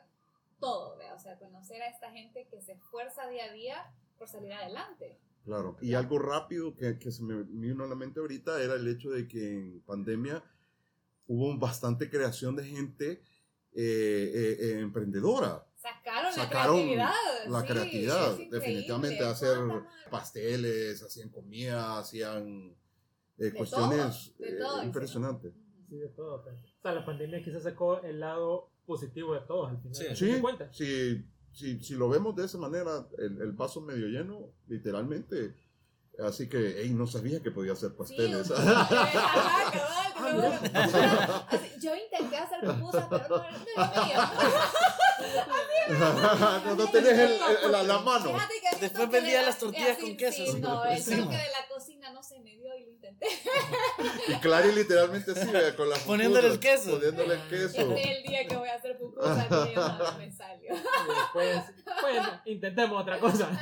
S4: todo, ¿ve? o sea, conocer a esta gente que se esfuerza día a día por salir adelante.
S1: Claro. Y algo rápido que, que se me vino a la mente ahorita era el hecho de que en pandemia hubo bastante creación de gente eh, eh, eh, emprendedora.
S4: Sacaron,
S1: Sacaron
S4: la creatividad.
S1: La
S4: sí,
S1: creatividad, definitivamente hacer pasteles, hacían comida, hacían eh,
S4: De
S1: cuestiones
S4: todo, de
S1: eh,
S4: todo,
S1: impresionantes.
S3: Sí, de todo. O sea, la pandemia quizás sacó el lado positivo de todos al final.
S5: Sí.
S3: ¿te
S1: Sí,
S3: cuenta?
S1: si, si, si lo vemos de esa manera, el, el vaso medio lleno, literalmente. Así que, hey, no sabía que podía hacer
S4: Sí,
S1: pasteles.
S4: así, Yo intenté hacer pupusas, pero no, no
S1: no, tenés el, la, mano.
S5: Después vendía
S4: la-
S5: las tortillas con queso,
S4: Sí, no, el toque de la cocina no se me dio y lo intenté.
S1: Y Clary literalmente así, con la
S5: Poniéndole el queso.
S1: Poniéndole el queso.
S4: Este es el día que voy a hacer pupusas y yo no me salió.
S3: Después, pues, intentemos otra cosa.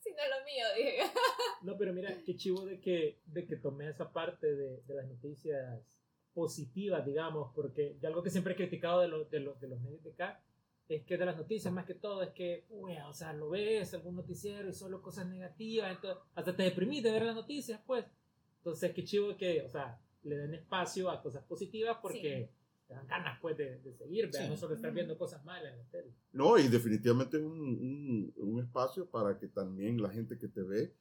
S4: Si no es lo mío, dije.
S3: No, pero mira, qué chivo de que, de que tomé esa parte de, de las noticias positivas, digamos, porque de algo que siempre he criticado de, los de, los de los medios de acá es que de las noticias, más que todo, es que, uy, o sea, lo ves, algún noticiero y solo cosas negativas, entonces hasta te deprimís de ver las noticias, pues. Entonces, qué chivo que, o sea, le den espacio a cosas positivas porque te dan ganas, pues, de, de seguir, no solo estar viendo cosas malas en la tele.
S1: No, y definitivamente es un, un, un espacio para que también la gente que te ve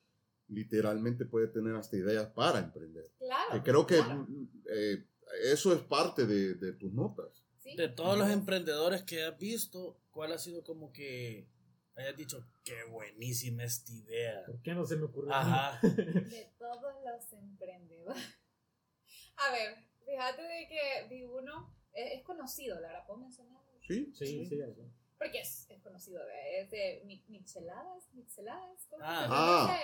S1: literalmente puede tener hasta ideas para emprender.
S4: Claro.
S1: Que creo que
S4: claro.
S1: eh, eso es parte de, de tus notas.
S4: Sí.
S5: De todos los emprendedores que has visto, ¿cuál ha sido como que hayas dicho, qué buenísima esta idea?
S3: ¿Por qué no se me ocurrió?
S5: Ajá.
S4: De todos los emprendedores. A ver, fíjate de que vi uno, es, es conocido, la verdad, ¿puedo mencionar?
S1: Sí,
S3: Sí, sí, eso.
S4: Porque es, es conocido, es de mi- Mixeladas, Mixeladas, ¿cómo
S5: Ah.
S1: Ah.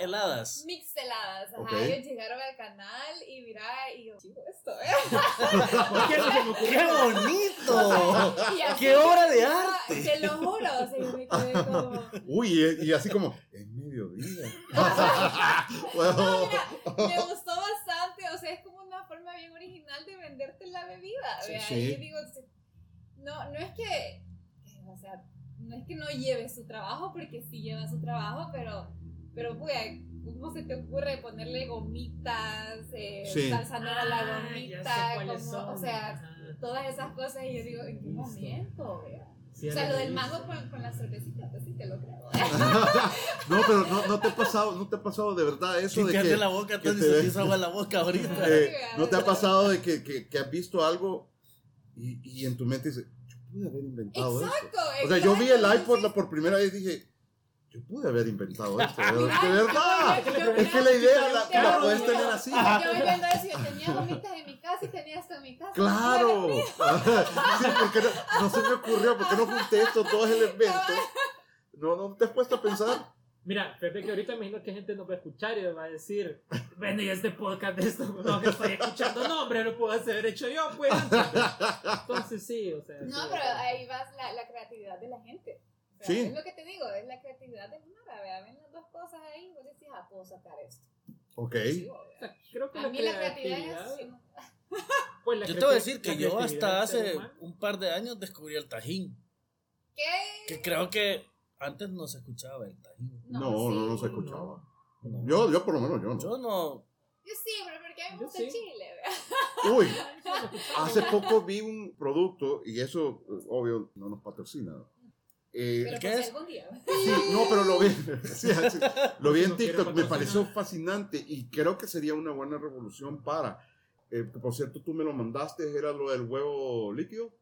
S4: ¿Ya lo. Mixeladas, ajá,
S1: Ok.
S4: ellos llegaron al canal y mira, y yo, chivo esto, ¿eh?
S3: ¿Por qué no se me ocurrió?
S5: ¡Qué bonito!
S4: Y así
S5: ¡Qué obra de
S4: ah,
S5: arte!
S4: Te lo juro, o sea, yo me quedé como...
S1: Uy, y, y así como, es mediodía.
S4: No,
S1: Bueno,
S4: mira, me gustó bastante, o sea, es como una forma bien original de venderte la bebida.
S1: Sí,
S4: ¿vea?
S1: sí.
S4: Y digo, no, no es que, no es que no lleve su trabajo, porque sí lleva su trabajo, pero, pero, pues, ¿cómo se te ocurre ponerle gomitas, eh,
S1: Sí.
S4: salsa negra a la
S3: Ah,
S4: gomita, como, o sea,
S3: Ajá.
S4: todas esas cosas, y yo digo, ¿en qué
S3: Listo.
S4: momento? vea?
S3: Sí,
S4: O sea, lo del mango con, con la cervecita, pues sí te lo creo.
S1: no, pero no, no te ha pasado, no te ha pasado de verdad eso de que
S5: la boca,
S1: que te
S5: se
S1: ve-
S5: te hizo agua en la boca ahorita.
S1: eh, no te ha pasado de que, que, que has visto algo y, y en tu mente dices, pude haber inventado eso.
S4: Exacto,
S1: O sea, yo vi el
S4: exacto,
S1: iPod por primera vez y dije, yo pude haber inventado esto. De, verdad. Es que la idea la,
S4: Te
S1: la puedes tener así.
S4: Yo voy viendo eso yo tenía gomitas en mi casa y tenía esto en mi casa.
S1: Claro. sí, porque no, no se me ocurrió, porque no junté estos dos elementos. No, no te has puesto a pensar.
S3: Mira, fíjate que ahorita me imagino que gente nos va a escuchar y va a decir, bueno, y este podcast de esto no que estoy escuchando, no, hombre, lo puedo haber hecho yo, pues. Entonces sí, o sea.
S4: No,
S3: sí,
S4: pero ahí vas la, la creatividad de la gente. O sea,
S1: Sí.
S4: Es lo que te digo, es la creatividad de Mara. Vea, ven las dos cosas ahí vos decís, ah, puedo sacar esto.
S1: Ok.
S3: O sea, creo que
S4: A
S3: la
S4: mí la creatividad
S3: creatividad,
S4: es...
S3: pues, la
S5: Yo te voy a decir que yo
S3: creatividad
S5: hasta
S3: del
S5: hace un par de años descubrí el tajín.
S4: ¿Qué?
S5: Que creo que antes no se escuchaba el tajín.
S1: No, no,
S4: sí.
S1: no se escuchaba.
S5: No.
S1: Yo, yo por lo menos yo no.
S5: Yo no.
S4: Yo sí, pero porque
S3: sí.
S4: el chile.
S1: Uy, hace poco vi un producto y eso, eh, obvio, no nos patrocina. Eh,
S4: Pero
S5: ¿Qué
S4: pues
S5: es?
S4: algún día.
S1: Sí, no, pero lo vi, sí, sí, lo vi en TikTok, me pareció fascinante y creo que sería una buena revolución para, eh, por cierto, tú me lo mandaste, era lo del huevo líquido,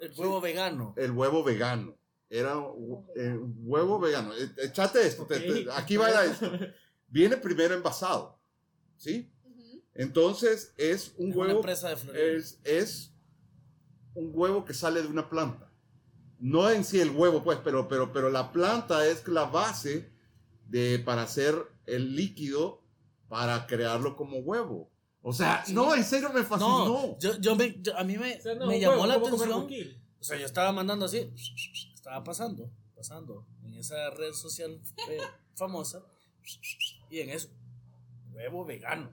S5: El huevo vegano.
S1: el huevo vegano, era un eh, huevo vegano, Eh, echate esto, te- te-
S3: Ok.
S1: aquí va esto, viene primero envasado, ¿sí? Entonces es un
S5: Es una
S1: huevo,
S5: empresa de
S1: es, es un huevo que sale de una planta. No en sí el huevo, pues, pero, pero, pero la planta es la base de, para hacer el líquido para crearlo como huevo. O sea, no, en serio me fascinó.
S5: No, yo, yo me, yo- a mí me,
S3: O sea, no,
S5: me llamó
S3: huevo,
S5: la
S3: ¿cómo comer
S5: atención. O sea, yo estaba mandando así, estaba pasando, pasando en esa red social eh, famosa y en eso, huevo vegano.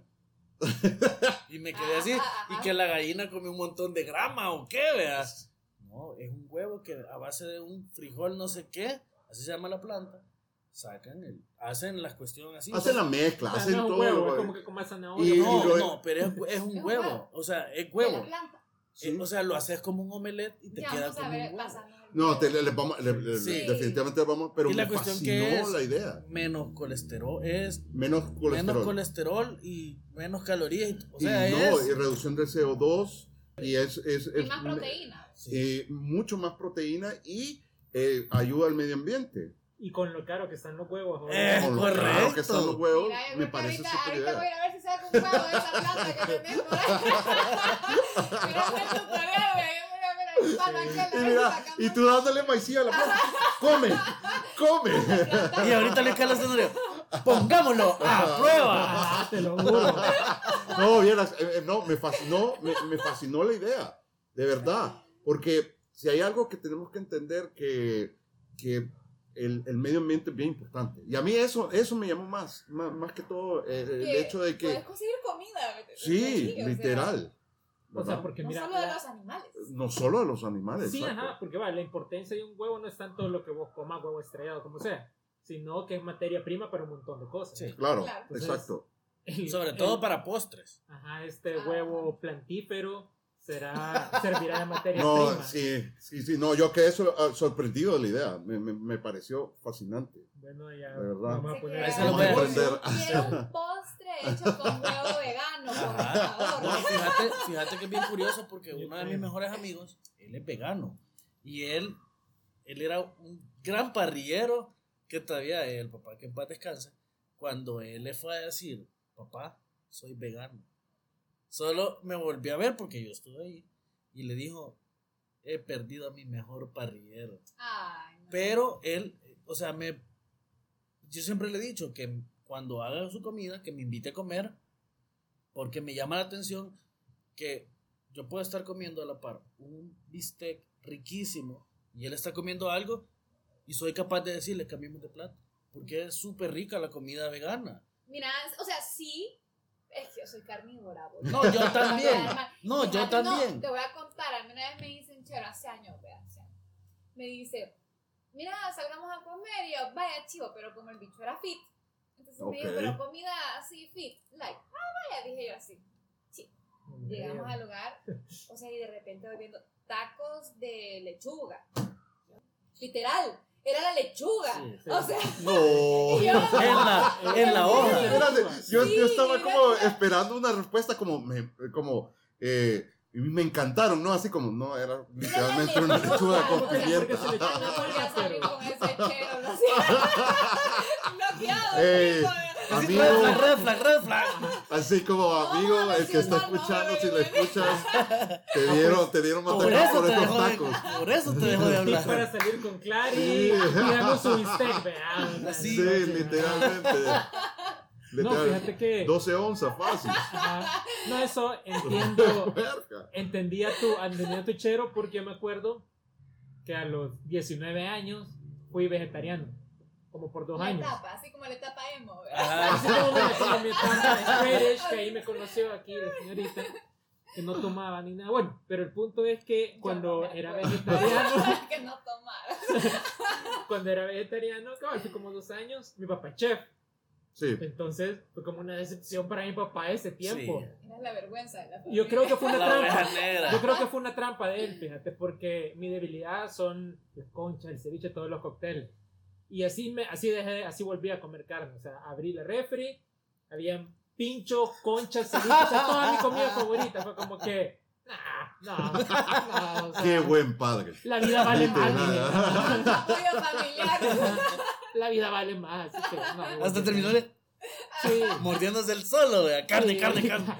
S5: Y me quedé así, y que la gallina come un montón de grama o qué, veas. No, es un huevo que a base de un frijol no sé qué, así se llama la planta, sacan el, hacen las cuestiones así.
S1: Hacen la mezcla, hacen
S3: no es un
S1: todo.
S3: huevo, es como que comas zanahoria.
S5: No, no, pero es, es un huevo, o sea, es huevo.
S4: planta.
S1: Sí.
S5: Eh, o sea, lo haces como un omelette y te
S4: Ya,
S5: queda
S4: vamos a
S5: como
S4: ver,
S5: un huevo.
S1: No, te, le, le vamos, le- le-
S5: Sí.
S1: definitivamente vamos, pero
S5: Y la
S1: me
S5: cuestión
S1: fascinó
S5: que es-
S1: la idea.
S5: Menos colesterol, es
S1: Menos colesterol.
S5: menos colesterol y menos calorías. y- O
S1: y
S5: sea,
S1: no,
S5: es.
S1: y reducción del CO2 y es, es,
S4: Y
S1: es-
S4: más proteína.
S5: Sí.
S1: eh, mucho más proteína y eh, ayuda al medio ambiente.
S3: Y con lo caro que están los huevos.
S5: Eh,
S1: Con lo caro
S5: correcto.
S1: que están los huevos,
S4: Mira,
S1: me parece
S4: ahorita, ahorita voy a
S1: idea.
S4: ir a ver si saco un huevo de esa planta que ahí. Mira el tutorial,
S1: Y, mira, y tú dándole maicilla a la planta. ¡Come! ¡Come!
S5: Y ahorita Luis Carlos Tenorio, pongámoslo a prueba.
S3: Te lo juro.
S1: No, vieras, eh, eh, no, me fascinó, me, me fascinó la idea, de verdad, porque si hay algo que tenemos que entender que, que el, el medio ambiente es bien importante. Y a mí eso, eso me llamó más, más, más que todo eh, el
S4: que
S1: hecho de
S4: Puedes
S1: que,
S4: conseguir comida.
S1: sí,
S4: aquí, o sea,
S1: literal.
S3: O sea, porque
S4: No
S3: mira.
S4: solo de
S3: la-
S4: los animales.
S1: No solo de los animales.
S3: Sí,
S1: exacto.
S3: ajá, porque va, la importancia de un huevo no es tanto lo que vos comas, huevo estrellado, como sea, sino que es materia prima para un montón de cosas.
S5: Sí.
S1: Claro,
S4: Claro.
S3: Entonces,
S1: exacto.
S3: El-
S5: Sobre
S3: el-
S5: todo para postres.
S3: Ajá, este
S4: Ah.
S3: huevo plantífero será, servirá de materia
S1: No,
S3: prima.
S1: sí, sí, sí, no, yo quedé ah, sorprendido de la idea, me, me, me pareció fascinante.
S3: Bueno, ya
S1: De verdad.
S3: vamos a poner
S5: lo voy a
S1: aprender.
S4: Quiero un postre hecho con huevo vegano, por.
S5: No,
S4: favor.
S5: fíjate, fíjate que es bien curioso porque uno de mis mejores amigos, él es vegano. Y él, él era un gran parrillero que todavía el papá que en paz descanse, cuando él le fue a decir, papá, soy vegano. Solo me volví a ver porque yo estuve ahí y le dijo, he perdido a mi mejor parrillero.
S4: Ay, no.
S5: Pero él, o sea, me. Yo siempre le he dicho que cuando haga su comida, que me invite a comer, porque me llama la atención que yo puedo estar comiendo a la par un bistec riquísimo y él está comiendo algo y soy capaz de decirle cambiemos de plato, porque es súper rica la comida vegana.
S4: Mira, o sea, sí. Es que yo soy carnívora, boludo.
S5: No, yo también. No, yo también.
S4: te voy a contar, a mí una vez me dicen, chero, hace años, vea, hace años. Me dice, mira, salgamos a comer. Y yo, vaya, chivo, pero como el bicho era fit. Entonces me dijo, pero comida así fit. Like, ah, vaya, dije yo así. Llegamos al lugar, o sea, y de repente voy viendo tacos de lechuga. Literal, era la lechuga.
S5: Sí,
S3: sí.
S4: O sea,
S1: No.
S4: yo,
S5: En la, en la hoja.
S1: Espérate, yo,
S4: Sí,
S1: yo estaba como
S4: la-
S1: esperando una respuesta como, me, como eh, me encantaron, ¿no? Así como, no, era literalmente una lechuga con pimienta.
S4: no
S3: la
S4: volví a salir
S3: pero-
S4: con ese chero, lo siento. Bloqueado.
S1: Ey,
S4: amigo.
S1: Amigo,
S5: Red flag, red flag, red flag.
S1: así como amigo,
S4: No,
S1: el que está
S4: no,
S1: escuchando, si lo escuchas, te dieron, te dieron
S5: Por eso
S1: por
S5: te
S1: estos
S5: dejó de,
S1: tacos.
S5: por eso te dejó de
S3: Y
S5: hablar.
S3: para salir con Clary
S1: Sí.
S3: tirando su bistec, vean.
S5: Así,
S1: Sí, literalmente.
S3: No, fíjate que.
S1: 12 onzas, fácil.
S3: Ajá. No, eso entiendo. Entendía tu, entendía tu chero porque yo me acuerdo que a los 19 años fui vegetariano. Como por dos
S4: La
S3: años.
S4: etapa, así como la etapa emo.
S5: Ajá.
S3: Así como mi etapa edge, que ahí me conoció aquí la señorita, que no tomaba ni nada. Bueno, pero el punto es que cuando
S4: no
S3: era vegetariano,
S4: que no tomara.
S3: cuando era vegetariano, cabal, hace como dos años, mi papá es chef.
S1: Sí.
S3: Entonces fue como una decepción para mi papá ese tiempo.
S5: Sí.
S4: Era la vergüenza de la
S3: Y Yo creo que fue una
S5: La
S3: trampa.
S5: negra.
S3: Yo creo que fue una trampa de él, fíjate, porque mi debilidad son las conchas, el ceviche, todos los cócteles. Y así me, así dejé, así volví a comer carne. O sea, abrí la refri, había pincho, conchas, ceviche, o sea, toda mi comida favorita. Fue como que, nah, no, no, o sea,
S1: Qué buen padre.
S3: La vida vale más.
S4: Apoyo familiar.
S3: La vida vale más. que, no,
S5: Hasta terminó
S3: Sí.
S5: mordiéndose el solo, vea. Carne,
S3: Sí.
S5: carne, carne.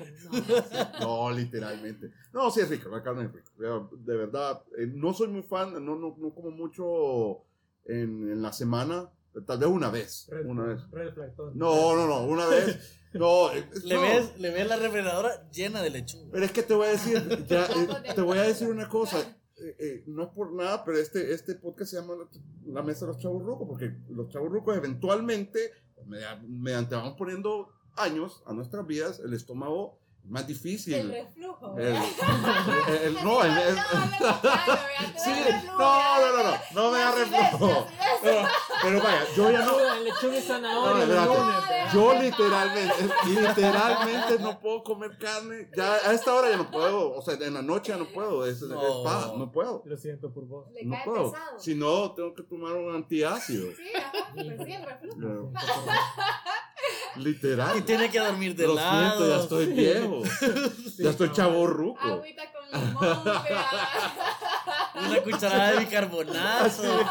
S1: No, literalmente. No, sí es rico, la carne es rica. De- De verdad, eh, no soy muy fan, no, no, no como mucho en, en la semana, tal vez una vez.
S3: Red
S1: Una vez. No, no, no, una vez. No, eh,
S5: Le
S1: no.
S5: ves, le ves la refrigeradora llena de lechuga.
S1: Pero es que te voy a decir, ya, eh, te voy a decir una cosa. eh, eh, no es por nada, pero este, este podcast se llama La Mesa de los Chavos Rucos, porque los Chavos Rucos eventualmente, media- mediante vamos poniendo años a nuestras vidas, el estómago es más difícil.
S4: El reflujo.
S1: El- el- el- no, el- el- Sí, no, no, no, no, no me da reflujo. Pero, pero vaya, yo ya no,
S3: Lechuga, y zanahoria.
S1: No,
S3: ¿verdad?
S1: yo literalmente, literalmente no puedo comer carne. Ya a esta hora ya no puedo, o sea, en la noche ya no puedo, es, es
S5: No.
S1: paja, no puedo.
S3: Lo siento por vos.
S4: Le
S1: No
S4: cae
S1: puedo.
S4: pesado.
S1: Si no, tengo que tomar un antiácido.
S4: Sí, ajá, pues sí, el reflujo.
S1: No,
S5: Y
S1: Literal.
S5: tiene que dormir de
S1: Lo
S5: lado.
S1: siento, ya estoy viejo.
S3: Sí,
S1: Ya estoy
S3: no.
S1: chavo ruco.
S4: Agüita con limón.
S5: Una cucharada de bicarbonato.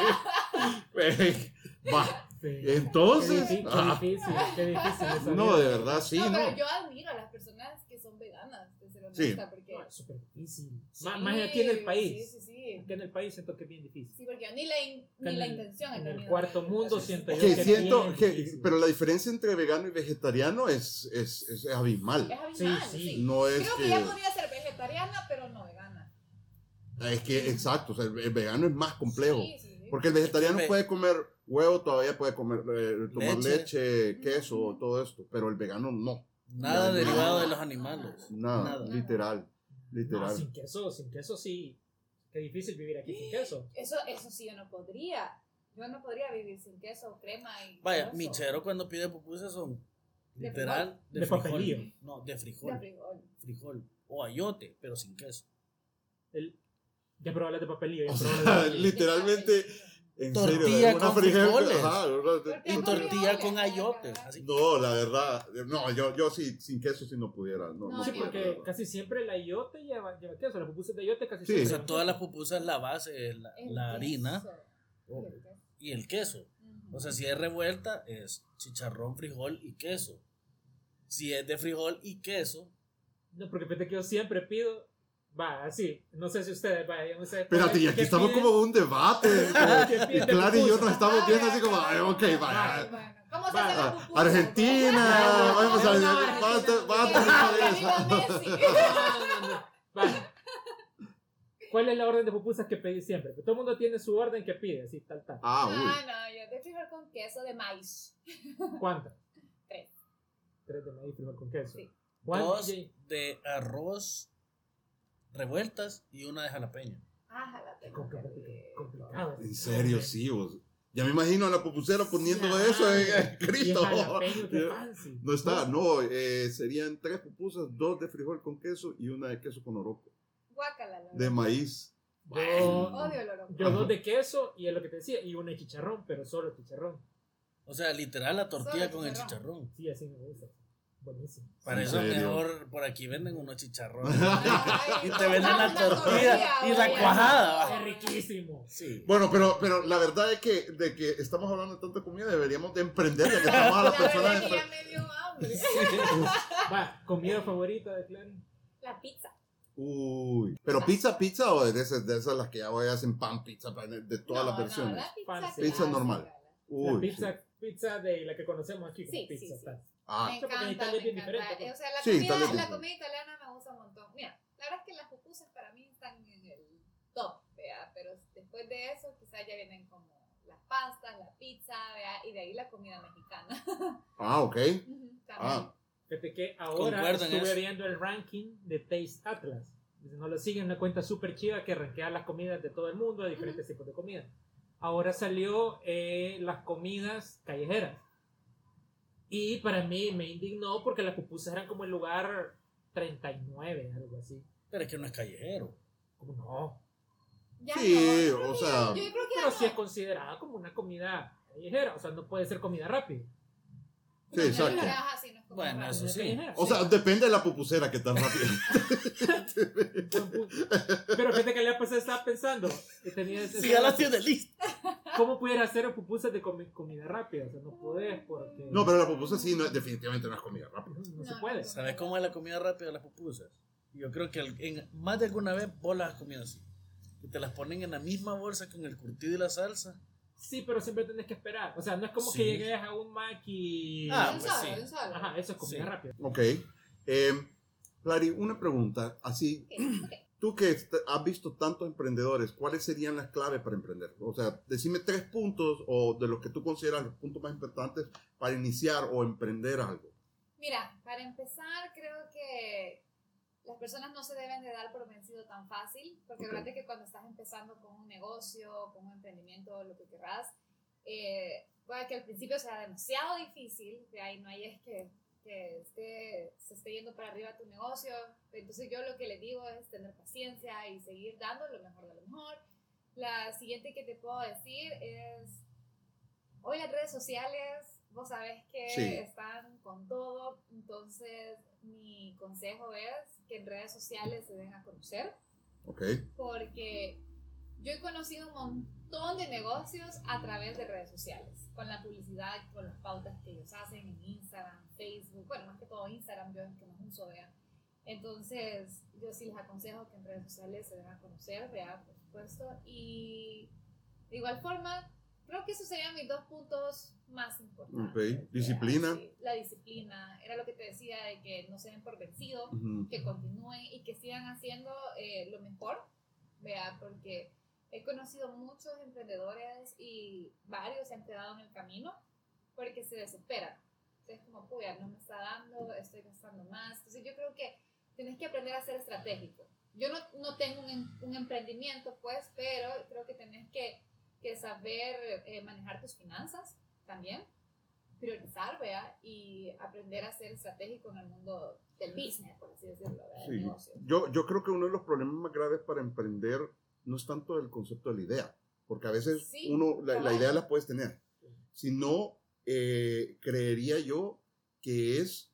S1: Va,
S3: Sí.
S1: entonces.
S3: Qué, difí- qué
S1: ah,
S3: difícil, qué difícil. esa
S1: no,
S3: vida.
S1: de verdad, sí,
S4: no,
S1: ¿no?
S4: pero yo admiro a las personas que son veganas, de ser
S1: Sí.
S4: honesta, porque...
S3: No, es súper difícil.
S4: Sí,
S3: Má- Más aquí en el país.
S4: Sí, sí, sí.
S3: Aquí en el país siento que es bien difícil.
S4: Sí, porque ni la, in- ni
S3: En
S4: la intención
S3: en el cuarto mundo siento yo
S1: Que
S3: que
S1: siento
S3: bien
S1: que, pero la diferencia entre vegano y vegetariano es, es, es abismal.
S4: Es abismal,
S3: Sí,
S4: sí.
S3: sí.
S1: No es
S4: Creo que,
S1: que,
S4: ya podría ser vegetariana, pero no vegana.
S1: es que, exacto, o sea, el, el vegano es más complejo.
S4: Sí, sí, sí.
S1: Porque el vegetariano
S5: Ve-
S1: puede comer huevo, todavía puede comer, eh, tomar
S5: Leche.
S1: leche, queso, todo esto, pero el vegano no.
S5: Nada derivado
S1: no.
S5: de los animales.
S1: Nada,
S5: Nada.
S1: literal,
S3: No,
S1: literal.
S3: sin queso, sin queso sí. Qué difícil vivir aquí sin queso.
S4: Eso, eso sí yo no podría. Yo no podría vivir sin queso, crema y
S5: Vaya, mi chero cuando pide pupusas son
S4: ¿De
S5: literal de,
S3: De
S5: frijol.
S3: papelillo.
S5: No, de
S4: De
S5: frijol.
S4: frijol.
S5: Frijol. O ayote, pero sin queso.
S3: El, ya probé las de papelillo. Ya
S1: O sea,
S3: papelillo.
S1: literalmente, en
S5: Tortilla
S1: serio,
S5: con
S1: frijol-
S5: frijoles.
S1: ajá,
S5: Y tortilla
S4: frijoles,
S5: con
S4: ay,
S5: ayote.
S4: caray.
S5: Así.
S1: No, la verdad, no, yo, yo sí, sin queso sí no pudiera. No,
S4: No,
S1: no
S3: Sí, porque casi siempre el ayote lleva, lleva queso. Las pupusas de ayote casi
S1: Sí.
S5: O
S3: siempre.
S5: sea,
S3: llevan
S5: todas las pupusas, la base es la, la harina o-
S4: queso.
S5: y el queso. O sea, si es revuelta, es chicharrón, frijol y queso. Si es de frijol y queso,
S3: No, porque fíjate que yo siempre pido. Va, así. No sé si ustedes, vaya, yo no sé.
S1: Espérate, y aquí
S3: ¿qué
S1: estamos
S3: piden?
S1: como en un debate.
S3: ¿Qué
S1: y yo nos estamos
S4: Ah,
S1: viendo así como, ok,
S4: Ay,
S1: vaya.
S4: bueno. ¿Cómo se
S1: Ah,
S4: hace la
S1: ah,
S4: pupusa?
S1: Argentina,
S3: No,
S1: vamos a
S3: no,
S1: ver,
S3: no,
S1: va va.
S3: No, no, no. Va. ¿Cuál es la orden de pupusas que pedís siempre? Todo el mundo tiene su orden que pide, así, tal, tal.
S1: Ah,
S4: Ah,
S1: uy.
S4: no, yo de frijol con queso de maíz.
S3: ¿Cuántas?
S4: Tres.
S3: Tres de maíz, frijol con queso.
S4: Sí.
S5: Dos de arroz revueltas y una de jalapeño.
S4: Ah, jalapeño.
S3: Complicado.
S1: En serio, sí. vos. Ya me imagino a la pupusera poniendo eso en
S3: qué fancy.
S1: No está, no, eh, serían tres pupusas, dos de frijol con queso y una de queso con oroco,
S4: Guácala, la
S1: de maíz.
S3: Yo,
S4: Odio el
S3: yo dos de queso y es lo que te decía, y una de chicharrón, pero solo chicharrón.
S5: O sea, literal la tortilla
S4: Solo
S5: con el
S4: chicharrón.
S5: chicharrón.
S3: Sí, así me gusta. Buenísimo.
S5: Para
S1: ¿En
S5: eso mejor por aquí venden unos chicharrones.
S4: Ay,
S5: y te venden la tortilla y la cuajada.
S3: Es riquísimo.
S5: Sí.
S1: Bueno, pero, pero la verdad es que de que estamos hablando de tanta comida, deberíamos de emprender, ya que estamos a la
S4: La
S1: persona de...
S4: que ya me dio hambre.
S3: Va, comida favorita de Clary.
S4: La pizza.
S1: Uy, pero pizza, pizza o de esas, de esas las que ya voy hacen pan pizza, de todas
S4: No,
S1: las
S4: no,
S1: versiones.
S4: la pizza.
S1: Pizza normal.
S3: La
S1: Uy,
S3: pizza,
S1: sí.
S3: pizza de la que conocemos aquí como
S4: Sí,
S3: pizza.
S4: sí.
S1: Ah,
S4: Me encanta,
S3: Italia es
S4: me
S3: bien
S4: encanta.
S3: diferente,
S4: O sea, la,
S1: Sí,
S4: comida, la comida italiana me gusta un montón. Mira, la verdad es que las pupusas para mí están en el top, vea, pero después de eso quizás ya vienen como las pastas, la pizza, vea, y de ahí la comida mexicana.
S1: ah, ok.
S4: También.
S1: Ah,
S3: Fíjate que ahora
S5: Concuerdo
S3: estuve
S5: eso.
S3: viendo el ranking de Taste Atlas. Si no lo siguen, una cuenta súper chiva que rankea las comidas de todo el mundo, de diferentes tipos de comida. Ahora salió eh, las comidas callejeras. Y para mí me indignó porque las pupusas eran como el lugar 39, algo así.
S5: Pero es que no es callejero.
S3: Como no.
S4: Ya
S1: Sí,
S4: no,
S1: o sea,
S4: ya- yo creo que
S3: Pero
S4: ya
S3: sí es considerada como una comida callejera. O sea, no puede ser comida rápida.
S1: sí, exacto.
S5: Bueno, eso sí.
S1: O
S3: sí.
S1: sea, depende de la pupusera que tan rápido.
S3: Pero fíjate que le pasé, estaba pensando. Que tenía ese-
S5: Sí, ya la tiene lista.
S3: ¿Cómo pudiera hacer pupusas de comi- comida rápida? O sea, no podés porque.
S1: No, pero la pupusa sí, no, definitivamente no es comida rápida.
S3: No,
S4: No,
S3: se
S4: no,
S3: puede.
S4: no.
S5: ¿Sabes cómo es la comida rápida de las pupusas? Yo creo que en más de alguna vez vos las has comido así. Que te las ponen en la misma bolsa con el curtido y la salsa.
S3: Sí, pero siempre tenés que esperar. O sea, no es como
S5: Sí.
S3: que llegues a un Mac y.
S5: Ah, pues sí.
S3: Ajá, eso es comida
S5: Sí.
S3: rápida.
S1: Ok. Eh, Clary, una pregunta. Así,
S4: Ok, ok.
S1: Tú que est- has visto tantos emprendedores, ¿cuáles serían las claves para emprender? O sea, decime tres puntos o de los que tú consideras los puntos más importantes para iniciar o emprender algo.
S4: Mira, para empezar, creo que las personas no se deben de dar por vencido tan fácil, porque
S1: Ok.
S4: acuérdate que cuando estás empezando con un negocio, con un emprendimiento, lo que querrás, eh, puede que al principio sea demasiado difícil, de ahí no hay es que, que esté, se esté yendo para arriba tu negocio, entonces yo lo que le digo es tener paciencia y seguir dando lo mejor de lo mejor. La siguiente que te puedo decir es, hoy las redes sociales, vos sabés que
S1: Sí.
S4: están con todo, entonces mi consejo es que en redes sociales se den a conocer, porque yo he conocido un montón de negocios a través de redes sociales, con la publicidad, con las pautas que ellos hacen en Instagram, Facebook, bueno, más que todo Instagram, yo es que más uso, vea. Entonces, yo sí les aconsejo que en redes sociales se den a conocer, vea, por supuesto, y de igual forma, creo que esos serían mis dos puntos más importantes.
S1: Ok,
S4: ¿vea?
S1: disciplina.
S4: Sí, la disciplina, era lo que te decía, de que no se den por vencidos,
S1: Ujú.
S4: que continúen y que sigan haciendo eh, lo mejor, vea, porque he conocido muchos emprendedores y varios se han quedado en el camino porque se desesperan. Entonces, como, puya, no me está dando, estoy gastando más. Entonces, yo creo que tienes que aprender a ser estratégico. Yo no, no tengo un, em- un emprendimiento, pues, pero creo que tenés que, que saber eh, manejar tus finanzas también, priorizar, vea, y aprender a ser estratégico en el mundo del business, por así decirlo,
S1: Sí.
S4: negocio.
S1: Yo, yo creo que uno de los problemas más graves para emprender no es tanto el concepto de la idea, porque a veces
S4: Sí,
S1: uno, la, la
S4: cabal.
S1: idea la puedes tener, sino eh, creería yo que es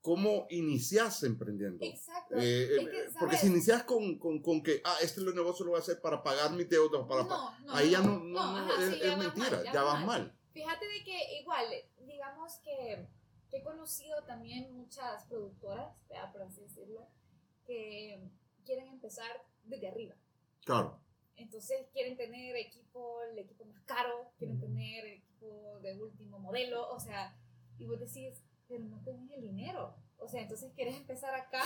S1: cómo inicias emprendiendo.
S4: Exacto.
S1: Eh,
S4: Es
S1: eh,
S4: que,
S1: porque
S4: ¿sabes?
S1: si inicias con, con, con que, ah, este negocio lo voy a hacer para pagar mis deudas, para, pa-
S4: no, no,
S1: ahí ya no, no, no,
S4: ajá,
S1: es,
S4: sí,
S1: es
S4: ya vas
S1: mentira,
S4: mal,
S1: ya,
S4: vas
S1: vas mal.
S4: Fíjate de que igual, digamos que, que he conocido también muchas productoras, por así decirlo, que quieren empezar desde arriba.
S1: Claro,
S4: Entonces quieren tener equipo, el equipo más caro, quieren tener equipo de último modelo, o sea, y vos decís, pero no tenés el dinero. O sea, entonces quieres empezar acá,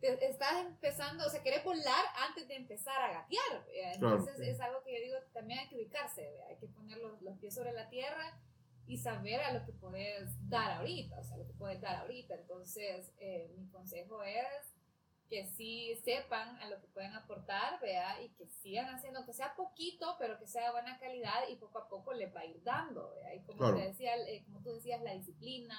S4: te- estás empezando, o sea, querés volar antes de empezar a gatear. ¿verdad?
S1: Claro.
S4: Entonces es algo que yo digo, también hay que ubicarse, hay que poner los, los pies sobre la tierra y saber a lo que puedes dar ahorita, o sea, lo que puedes dar ahorita. Entonces, eh, mi consejo es que sí sepan a lo que pueden aportar, vea, y que sigan haciendo, que sea poquito, pero que sea de buena calidad y poco a poco les va a ir dando, vea. Y como,
S1: Claro.
S4: te decía, eh, como tú decías, la disciplina,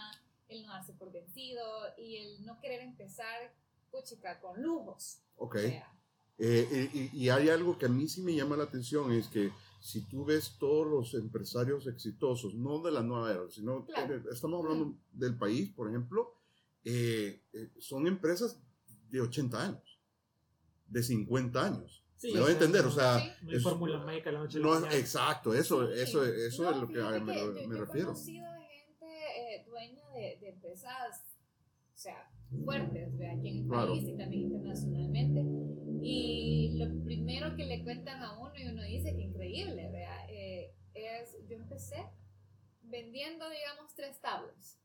S4: el no darse por vencido y el no querer empezar, puchica, con lujos,
S1: ok.
S4: vea.
S1: Eh, y, y- hay algo que a mí sí me llama la atención, es que si tú ves todos los empresarios exitosos, no de la nueva era, sino
S4: Claro.
S1: eh, estamos hablando del país, por ejemplo, eh, eh, son empresas de 80 años, de 50 años.
S3: Sí,
S1: me doy a entender, o sea,
S4: Sí.
S3: No hay
S1: es-
S3: fórmula mágica la noche a la
S1: no es-
S3: mañana.
S1: exacto, eso,
S4: Sí.
S1: eso, eso
S4: No,
S1: es lo que a- me,
S4: que
S1: me
S4: yo, yo
S1: refiero.
S4: he conocido gente eh, dueña de, de empresas, o sea, fuertes, ¿ve? aquí en el
S1: Claro.
S4: país y también internacionalmente. Y lo primero que le cuentan a uno y uno dice que increíble, ¿vea? Eh, es, yo empecé vendiendo, digamos, tres tablas,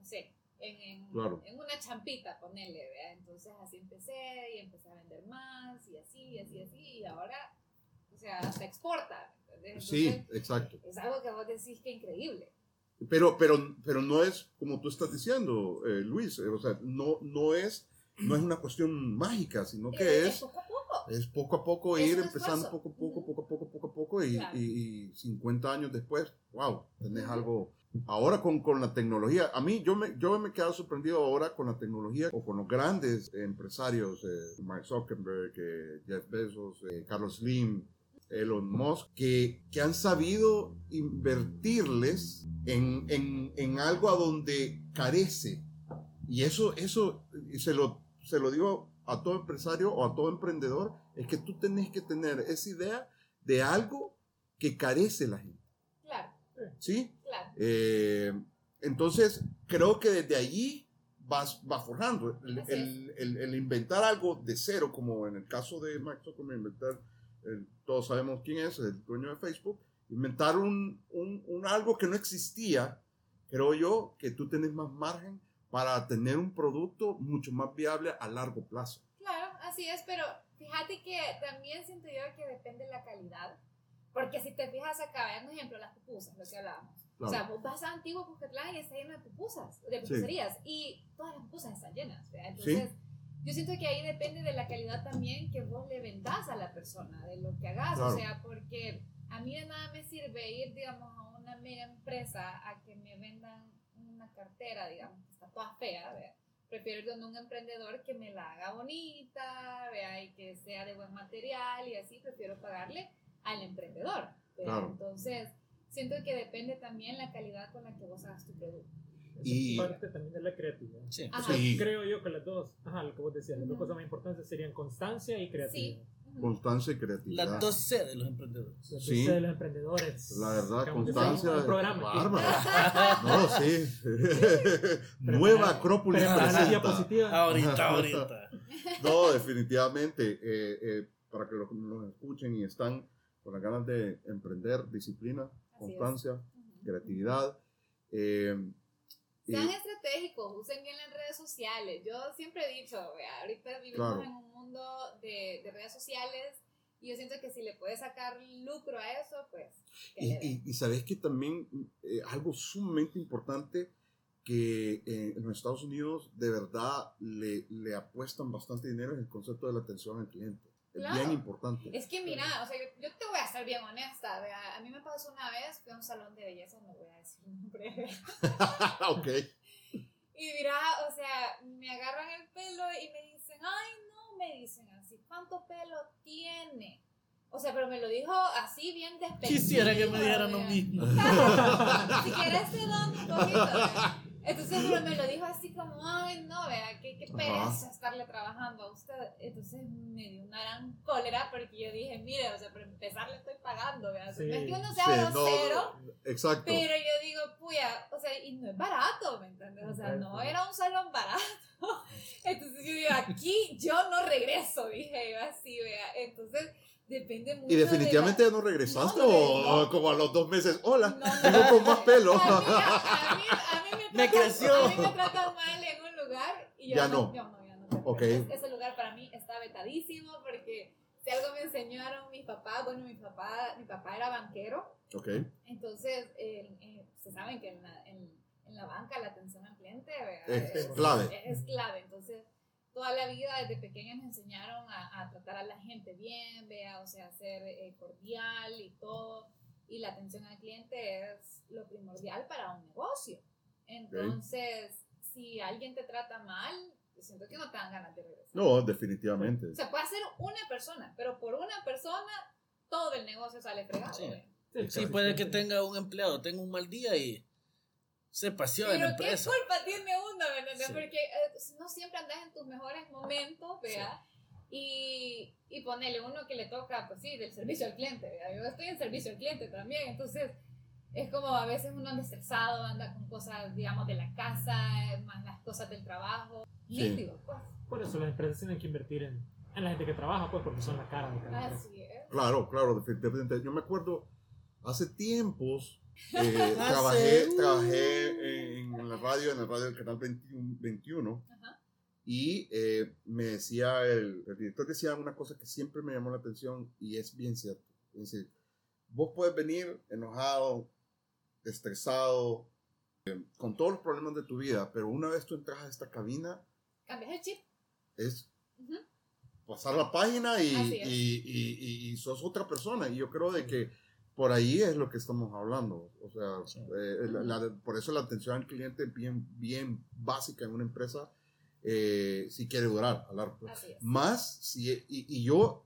S4: así, en, en,
S1: Claro.
S4: en una champita, ponele, ¿vea? Entonces así empecé y empecé a vender más y así, y así, así, y ahora, o sea, se exporta, ¿entendés?
S1: Sí,
S4: Entonces,
S1: exacto.
S4: es algo que vos decís que increíble.
S1: Pero, pero, pero no es como tú estás diciendo, eh, Luis, eh, o sea, no, no, es, no es una cuestión mágica, sino que
S4: Eh,
S1: es...
S4: poco a poco.
S1: Es poco a poco
S4: Es
S1: ir empezando
S4: esfuerzo.
S1: poco a poco, poco a poco, poco a poco y,
S4: Claro.
S1: y, y 50 años después, wow, tenés algo. Ahora con, con la tecnología, a mí yo me, yo me he quedado sorprendido ahora con la tecnología o con los grandes empresarios, eh, Mark Zuckerberg, eh, Jeff Bezos, eh, Carlos Slim, Elon Musk, que, que han sabido invertirles en, en, en algo a donde carece. Y eso, eso se, lo, se lo digo a todo empresario o a todo emprendedor, es que tú tenés que tener esa idea de algo que carece la gente.
S4: Claro,
S1: ¿Sí?
S4: Claro.
S1: Eh, entonces, creo que desde allí vas, vas forjando. El, el- el- el inventar algo de cero, como en el caso de Mark Zuckerberg, inventar, eh, todos sabemos quién es, el dueño de Facebook, inventar un, un- un algo que no existía, creo yo que tú tienes más margen para tener un producto mucho más viable a largo plazo.
S4: Claro, así es, pero fíjate que también siento yo que depende de la calidad. Porque si te fijas acá, vean un ejemplo, las pupusas, lo que hablábamos. O sea, vos vas a Antiguo Cuscatlán y está lleno de pupusas, de pupuserías, y todas las pupusas están llenas. ¿verdad? Entonces, yo siento que ahí depende de la calidad también que vos le vendás a la persona, de lo que hagas.
S1: Claro.
S4: O sea, porque a mí de nada me sirve ir, digamos, a una mega empresa a que me vendan una cartera, digamos, que está toda fea, ¿verdad? Prefiero ir donde un emprendedor que me la haga bonita, vea, y que sea de buen material y así, prefiero pagarle al emprendedor.
S1: Claro.
S4: Entonces, siento que depende también la calidad con la que vos hagas tu producto.
S1: Y-
S3: es parte también de la creatividad.
S5: Sí.
S4: Ajá.
S1: Sí.
S3: Creo yo que las dos, ajá, lo que vos decías, las dos cosas más importantes serían constancia y creatividad.
S4: Sí.
S1: Constancia y creatividad.
S5: 12 de los emprendedores.
S3: Los
S1: Sí.
S3: de los emprendedores.
S1: La verdad, constancia.
S3: un programa.
S1: No, sí. Nueva Acrópolis presenta.
S5: Ahorita, ahorita.
S1: No, definitivamente. eh, eh, para que lo- nos escuchen y están con las ganas de emprender, disciplina, Constancia,
S4: Ujú.
S1: creatividad. eh, y-
S4: Sean estratégicos, usen bien las redes sociales. Yo siempre he dicho, vea, ahorita vivimos
S1: Claro.
S4: en un mundo de, de redes sociales y yo siento que si le puedes sacar lucro a eso, pues...
S1: Y, y- y sabes que también eh, algo sumamente importante que eh, en los Estados Unidos de verdad le, le apuestan bastante dinero es el concepto de la atención al cliente. Es
S4: Claro.
S1: bien importante.
S4: Es que mira, o sea, yo, yo te voy a ser bien honesta, vea, a mí me pasó una vez, fui a un salón de belleza, no voy a decir nombre,
S1: ok.
S4: y mira, o sea, me agarran el pelo y me dicen, ay, no, me dicen así, ¿cuánto pelo tiene? O sea, pero me lo dijo así bien despectivo.
S5: Quisiera que me dieran lo mismo.
S4: si quieres te doy un poquito, vea. Entonces, pero me lo dijo así como, ay, no, vea, qué, qué pereza estarle trabajando a usted. Entonces me dio una gran cólera porque yo dije, mire, o sea, para empezar le estoy pagando, vea.
S3: Sí.
S4: No es que uno
S1: Sí,
S4: sea
S1: no,
S4: grosero,
S1: exacto.
S4: pero yo digo, puya, o sea, y no es barato, ¿me entiendes? O sea, no era un salón barato. Entonces yo digo, aquí yo no regreso, dije yo así, vea. Entonces, depende mucho.
S1: ¿Y
S4: de
S1: definitivamente
S4: la-
S1: ya no regresaste
S4: No, no,
S1: o,
S4: no.
S1: como a los dos meses? Hola, vengo con más pelo.
S4: A mí, a mí, a mí me,
S5: Me creció.
S4: A mí me tratan mal en un lugar y yo
S1: Ya
S4: no. Yo no, ya no.
S1: Ok.
S4: Es- ese lugar para mí está vetadísimo porque si algo me enseñaron mis papás, bueno, mi papá, mi papá era banquero,
S1: ok,
S4: entonces eh, eh, se saben que en la, en, en la banca la atención al cliente ¿verdad?
S1: Es clave.
S4: Es, clave, entonces toda la vida desde pequeños me enseñaron a, a tratar a la gente bien, vea, o sea, ser eh, cordial y todo. Y la atención al cliente es lo primordial para un negocio. Entonces, si alguien te trata mal, siento que no te dan ganas de regresar.
S1: no, definitivamente.
S4: O sea, puede ser una persona, pero por una persona todo el negocio sale fregado.
S5: Sí. Sí, puede que tenga un empleado, tenga un mal día y se paseó en la
S4: Pero qué
S5: empresa.
S4: culpa tiene uno, ¿me entiendes?
S5: Sí.
S4: Porque eh, no siempre andas en tus mejores momentos, ¿vea? Y, y ponele uno que le toca, pues sí, del servicio al cliente, ¿vea? Yo estoy en servicio al cliente también, entonces es como a veces uno anda estresado, anda con cosas, digamos, de la casa, más las cosas del trabajo.
S1: Sí.
S4: Pues.
S3: Por eso las empresas tienen que invertir en, en la gente que trabaja, pues, porque son la cara de cada empresa.
S4: Así es.
S1: Claro, claro, definitivamente. Yo me acuerdo hace tiempos, eh,
S5: Hace,
S1: trabajé,
S5: uh.
S1: trabajé en, en la radio, en la radio del canal 21, 21
S4: Ajá.
S1: y eh, me decía, el, el director decía una cosa que siempre me llamó la atención y es bien cierto. Es decir, vos puedes venir enojado, estresado, eh, con todos los problemas de tu vida, pero una vez tú entras a esta cabina,
S4: Cambias el chip.
S1: es
S4: Ujú.
S1: pasar la página y, y- y- y sos otra persona. Y yo creo de que por ahí es lo que estamos hablando. O sea,
S5: Sí.
S1: eh, la- la- por eso la atención al cliente es bien, bien básica en una empresa eh, si quiere durar a largo plazo. Más, si, y, y yo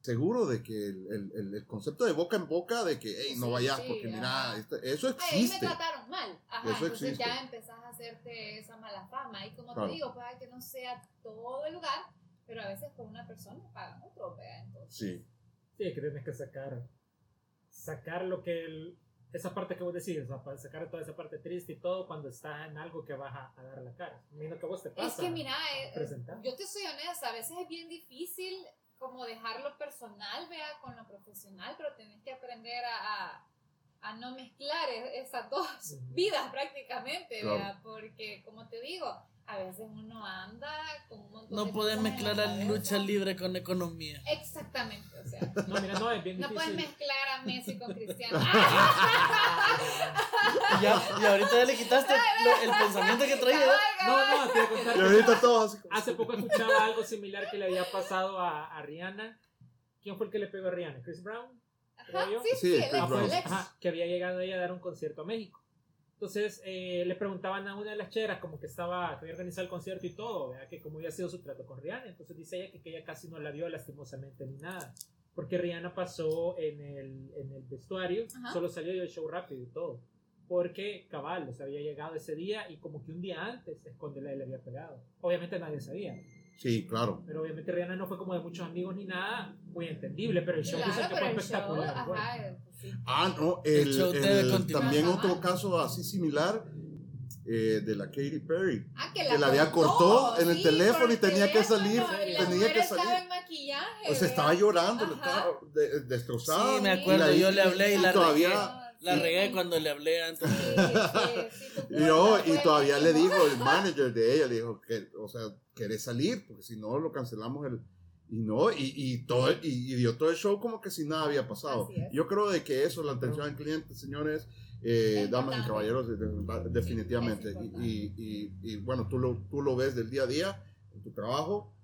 S1: seguro de que el, el- el- concepto de boca en boca de que, hey, no
S4: Sí,
S1: vayas
S4: sí,
S1: porque
S4: ajá.
S1: mira, esto- eso
S4: Ay, ahí me
S1: existe.
S4: trataron mal. Ajá,
S1: Eso
S4: entonces
S1: existe.
S4: ya empezás a hacerte esa mala fama. Y como
S1: Claro.
S4: te digo, puede que no sea todo el lugar, pero a veces con una persona pagan otro, ¿vea? Entonces,
S1: Sí,
S3: Sí, que tienes que sacar, sacar lo que el- esa parte que vos decís, o sea, para sacar toda esa parte triste y todo cuando estás en algo que vas a, a dar la cara. Mira que vos te pasa.
S4: Es que mira, eh, yo te soy honesta, a veces es bien difícil como dejar lo personal, vea, con lo profesional, pero tenés que aprender a, a, a no mezclar e- esas dos vidas prácticamente,
S1: Claro.
S4: vea, porque como te digo, a veces uno anda con un montón de
S5: No puedes
S4: cosas en
S5: mezclar
S4: la
S5: lucha libre con economía.
S4: Exactamente, o sea,
S3: No, mira, no, es bien
S4: no puedes mezclar a Messi con Cristiano.
S5: Y, ya, y ahorita ya le quitaste lo- el pensamiento que traía.
S3: No, no, te voy a contar
S1: y ahorita todos así como-
S3: hace poco escuchaba algo similar que le había pasado a, a Rihanna. ¿Quién fue el que le pegó a Rihanna? ¿Chris Brown?
S4: Ajá,
S3: creo yo.
S4: sí,
S1: Sí,
S4: sí, el
S1: Chris
S4: ex,
S3: Ah,
S1: Brown.
S3: pues,
S4: el ex.
S3: ajá, que había llegado ella a dar un concierto a México. Entonces eh, le preguntaban a una de las cheras como que estaba, que había organizado el concierto y todo, ¿verdad? que cómo había sido su trato con Rihanna. Entonces dice ella que, que ella casi no la vio lastimosamente ni nada. Porque Rihanna pasó en el, en el vestuario,
S4: Ajá.
S3: solo salió del show rápido y todo. Porque cabal, o sea, había llegado ese día y como que un día antes es cuando él le había pegado. Obviamente nadie sabía.
S1: Sí, claro.
S3: Pero obviamente Rihanna no fue como de muchos amigos ni nada, muy entendible, pero el show
S4: Claro,
S3: dicen que fue
S4: el show,
S3: espectacular. bueno.
S4: Sí.
S1: Ah, no,
S5: El
S1: el,
S5: show debe
S1: el-
S5: continuar.
S1: también
S4: Ajá.
S1: otro caso así similar eh, de la Katy Perry.
S4: Ah, que
S1: Que la había cortó en el teléfono y tenía que salir,
S4: la
S1: tenía
S4: mujer
S1: que
S4: estaba
S1: salir.
S4: en maquillaje.
S1: O sea, estaba llorando,
S4: Ajá.
S1: estaba de- destrozada.
S5: Sí, me
S4: Sí.
S5: acuerdo,
S1: Y la-
S5: yo le hablé y la
S1: todavía-
S5: regué. La
S4: Sí.
S5: regué cuando le hablé antes.
S4: Sí, sí, sí,
S1: Y, yo, todavía le dijo el manager de ella, le dijo que, o sea, querés salir, porque si no lo cancelamos el... Y no, y, y todo, y, y dio todo el show como que si nada había pasado. Yo creo de que eso, la atención al cliente, señores, eh, damas y caballeros, de- de- definitivamente. y, y, y- y, bueno, tú lo, tú lo ves del día a día en tu trabajo,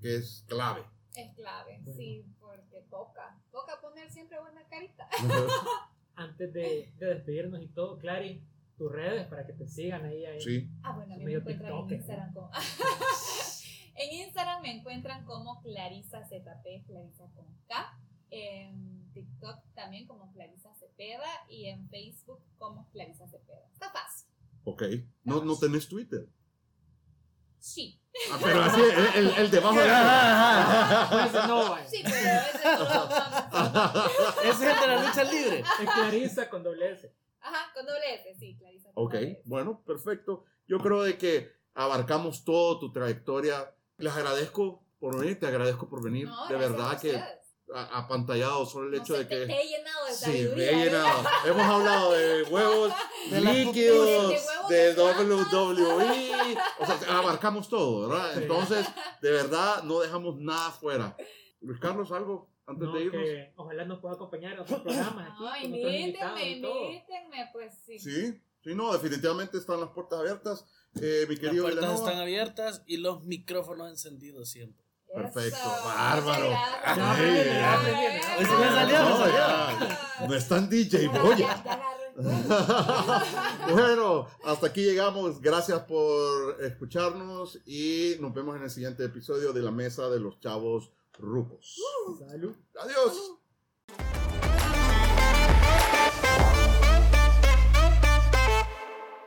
S1: que es clave.
S4: Es clave,
S3: Bueno.
S4: sí, porque toca. Toca poner siempre buena carita.
S3: Antes de, de despedirnos y todo, Clary, tus redes para que te sigan ahí. ahí.
S1: sí.
S4: Ah, bueno, a mí me encuentran en Instagram como... en Instagram me encuentran como Clarisa ZP, Clarisa con K. En TikTok también como Clarisa Cepeda y en Facebook como Clarisa Cepeda. Está fácil.
S1: Ok. No, no tenés Twitter.
S4: Sí,
S1: Ah, pero así, el, el, el debajo de...
S3: Pues, no,
S4: sí, pero ese no lo.
S5: Ese es el de la lucha libre.
S3: Es Clarisa con doble S.
S4: Ajá, con doble S, sí, Clarisa. con
S1: Ok,
S4: doble S.
S1: bueno, perfecto. Yo creo de que abarcamos todo tu trayectoria. Les agradezco por venir, te agradezco por venir.
S4: No,
S1: de verdad
S4: a
S1: que a- apantallado solo el
S4: No
S1: hecho
S4: sé,
S1: de que...
S4: te he llenado de
S1: Sí, me he llenado. Hemos hablado de huevos
S5: De
S1: líquidos, de
S4: De huevos de
S1: WWE, o sea, abarcamos todo, ¿verdad?
S3: Sí.
S1: Entonces, de verdad, no dejamos nada fuera. Luis Carlos, algo antes
S3: No,
S1: de irnos.
S3: que ojalá nos pueda acompañar en otros programas aquí. Otros
S4: invítenme, invítenme, pues sí.
S1: Sí, sí, no, definitivamente están las puertas abiertas. Eh, mi
S5: Las puertas están abiertas y los micrófonos encendidos siempre.
S1: Perfecto,
S4: Eso,
S1: bárbaro.
S5: Hoy me salió,
S1: No,
S5: salió.
S1: ya. No es tan DJ,
S4: Ya,
S1: Boya. bueno, hasta aquí llegamos. Gracias por escucharnos y nos vemos en el siguiente episodio de la Mesa de los Chavos Rucos.
S3: Salud.
S1: Adiós.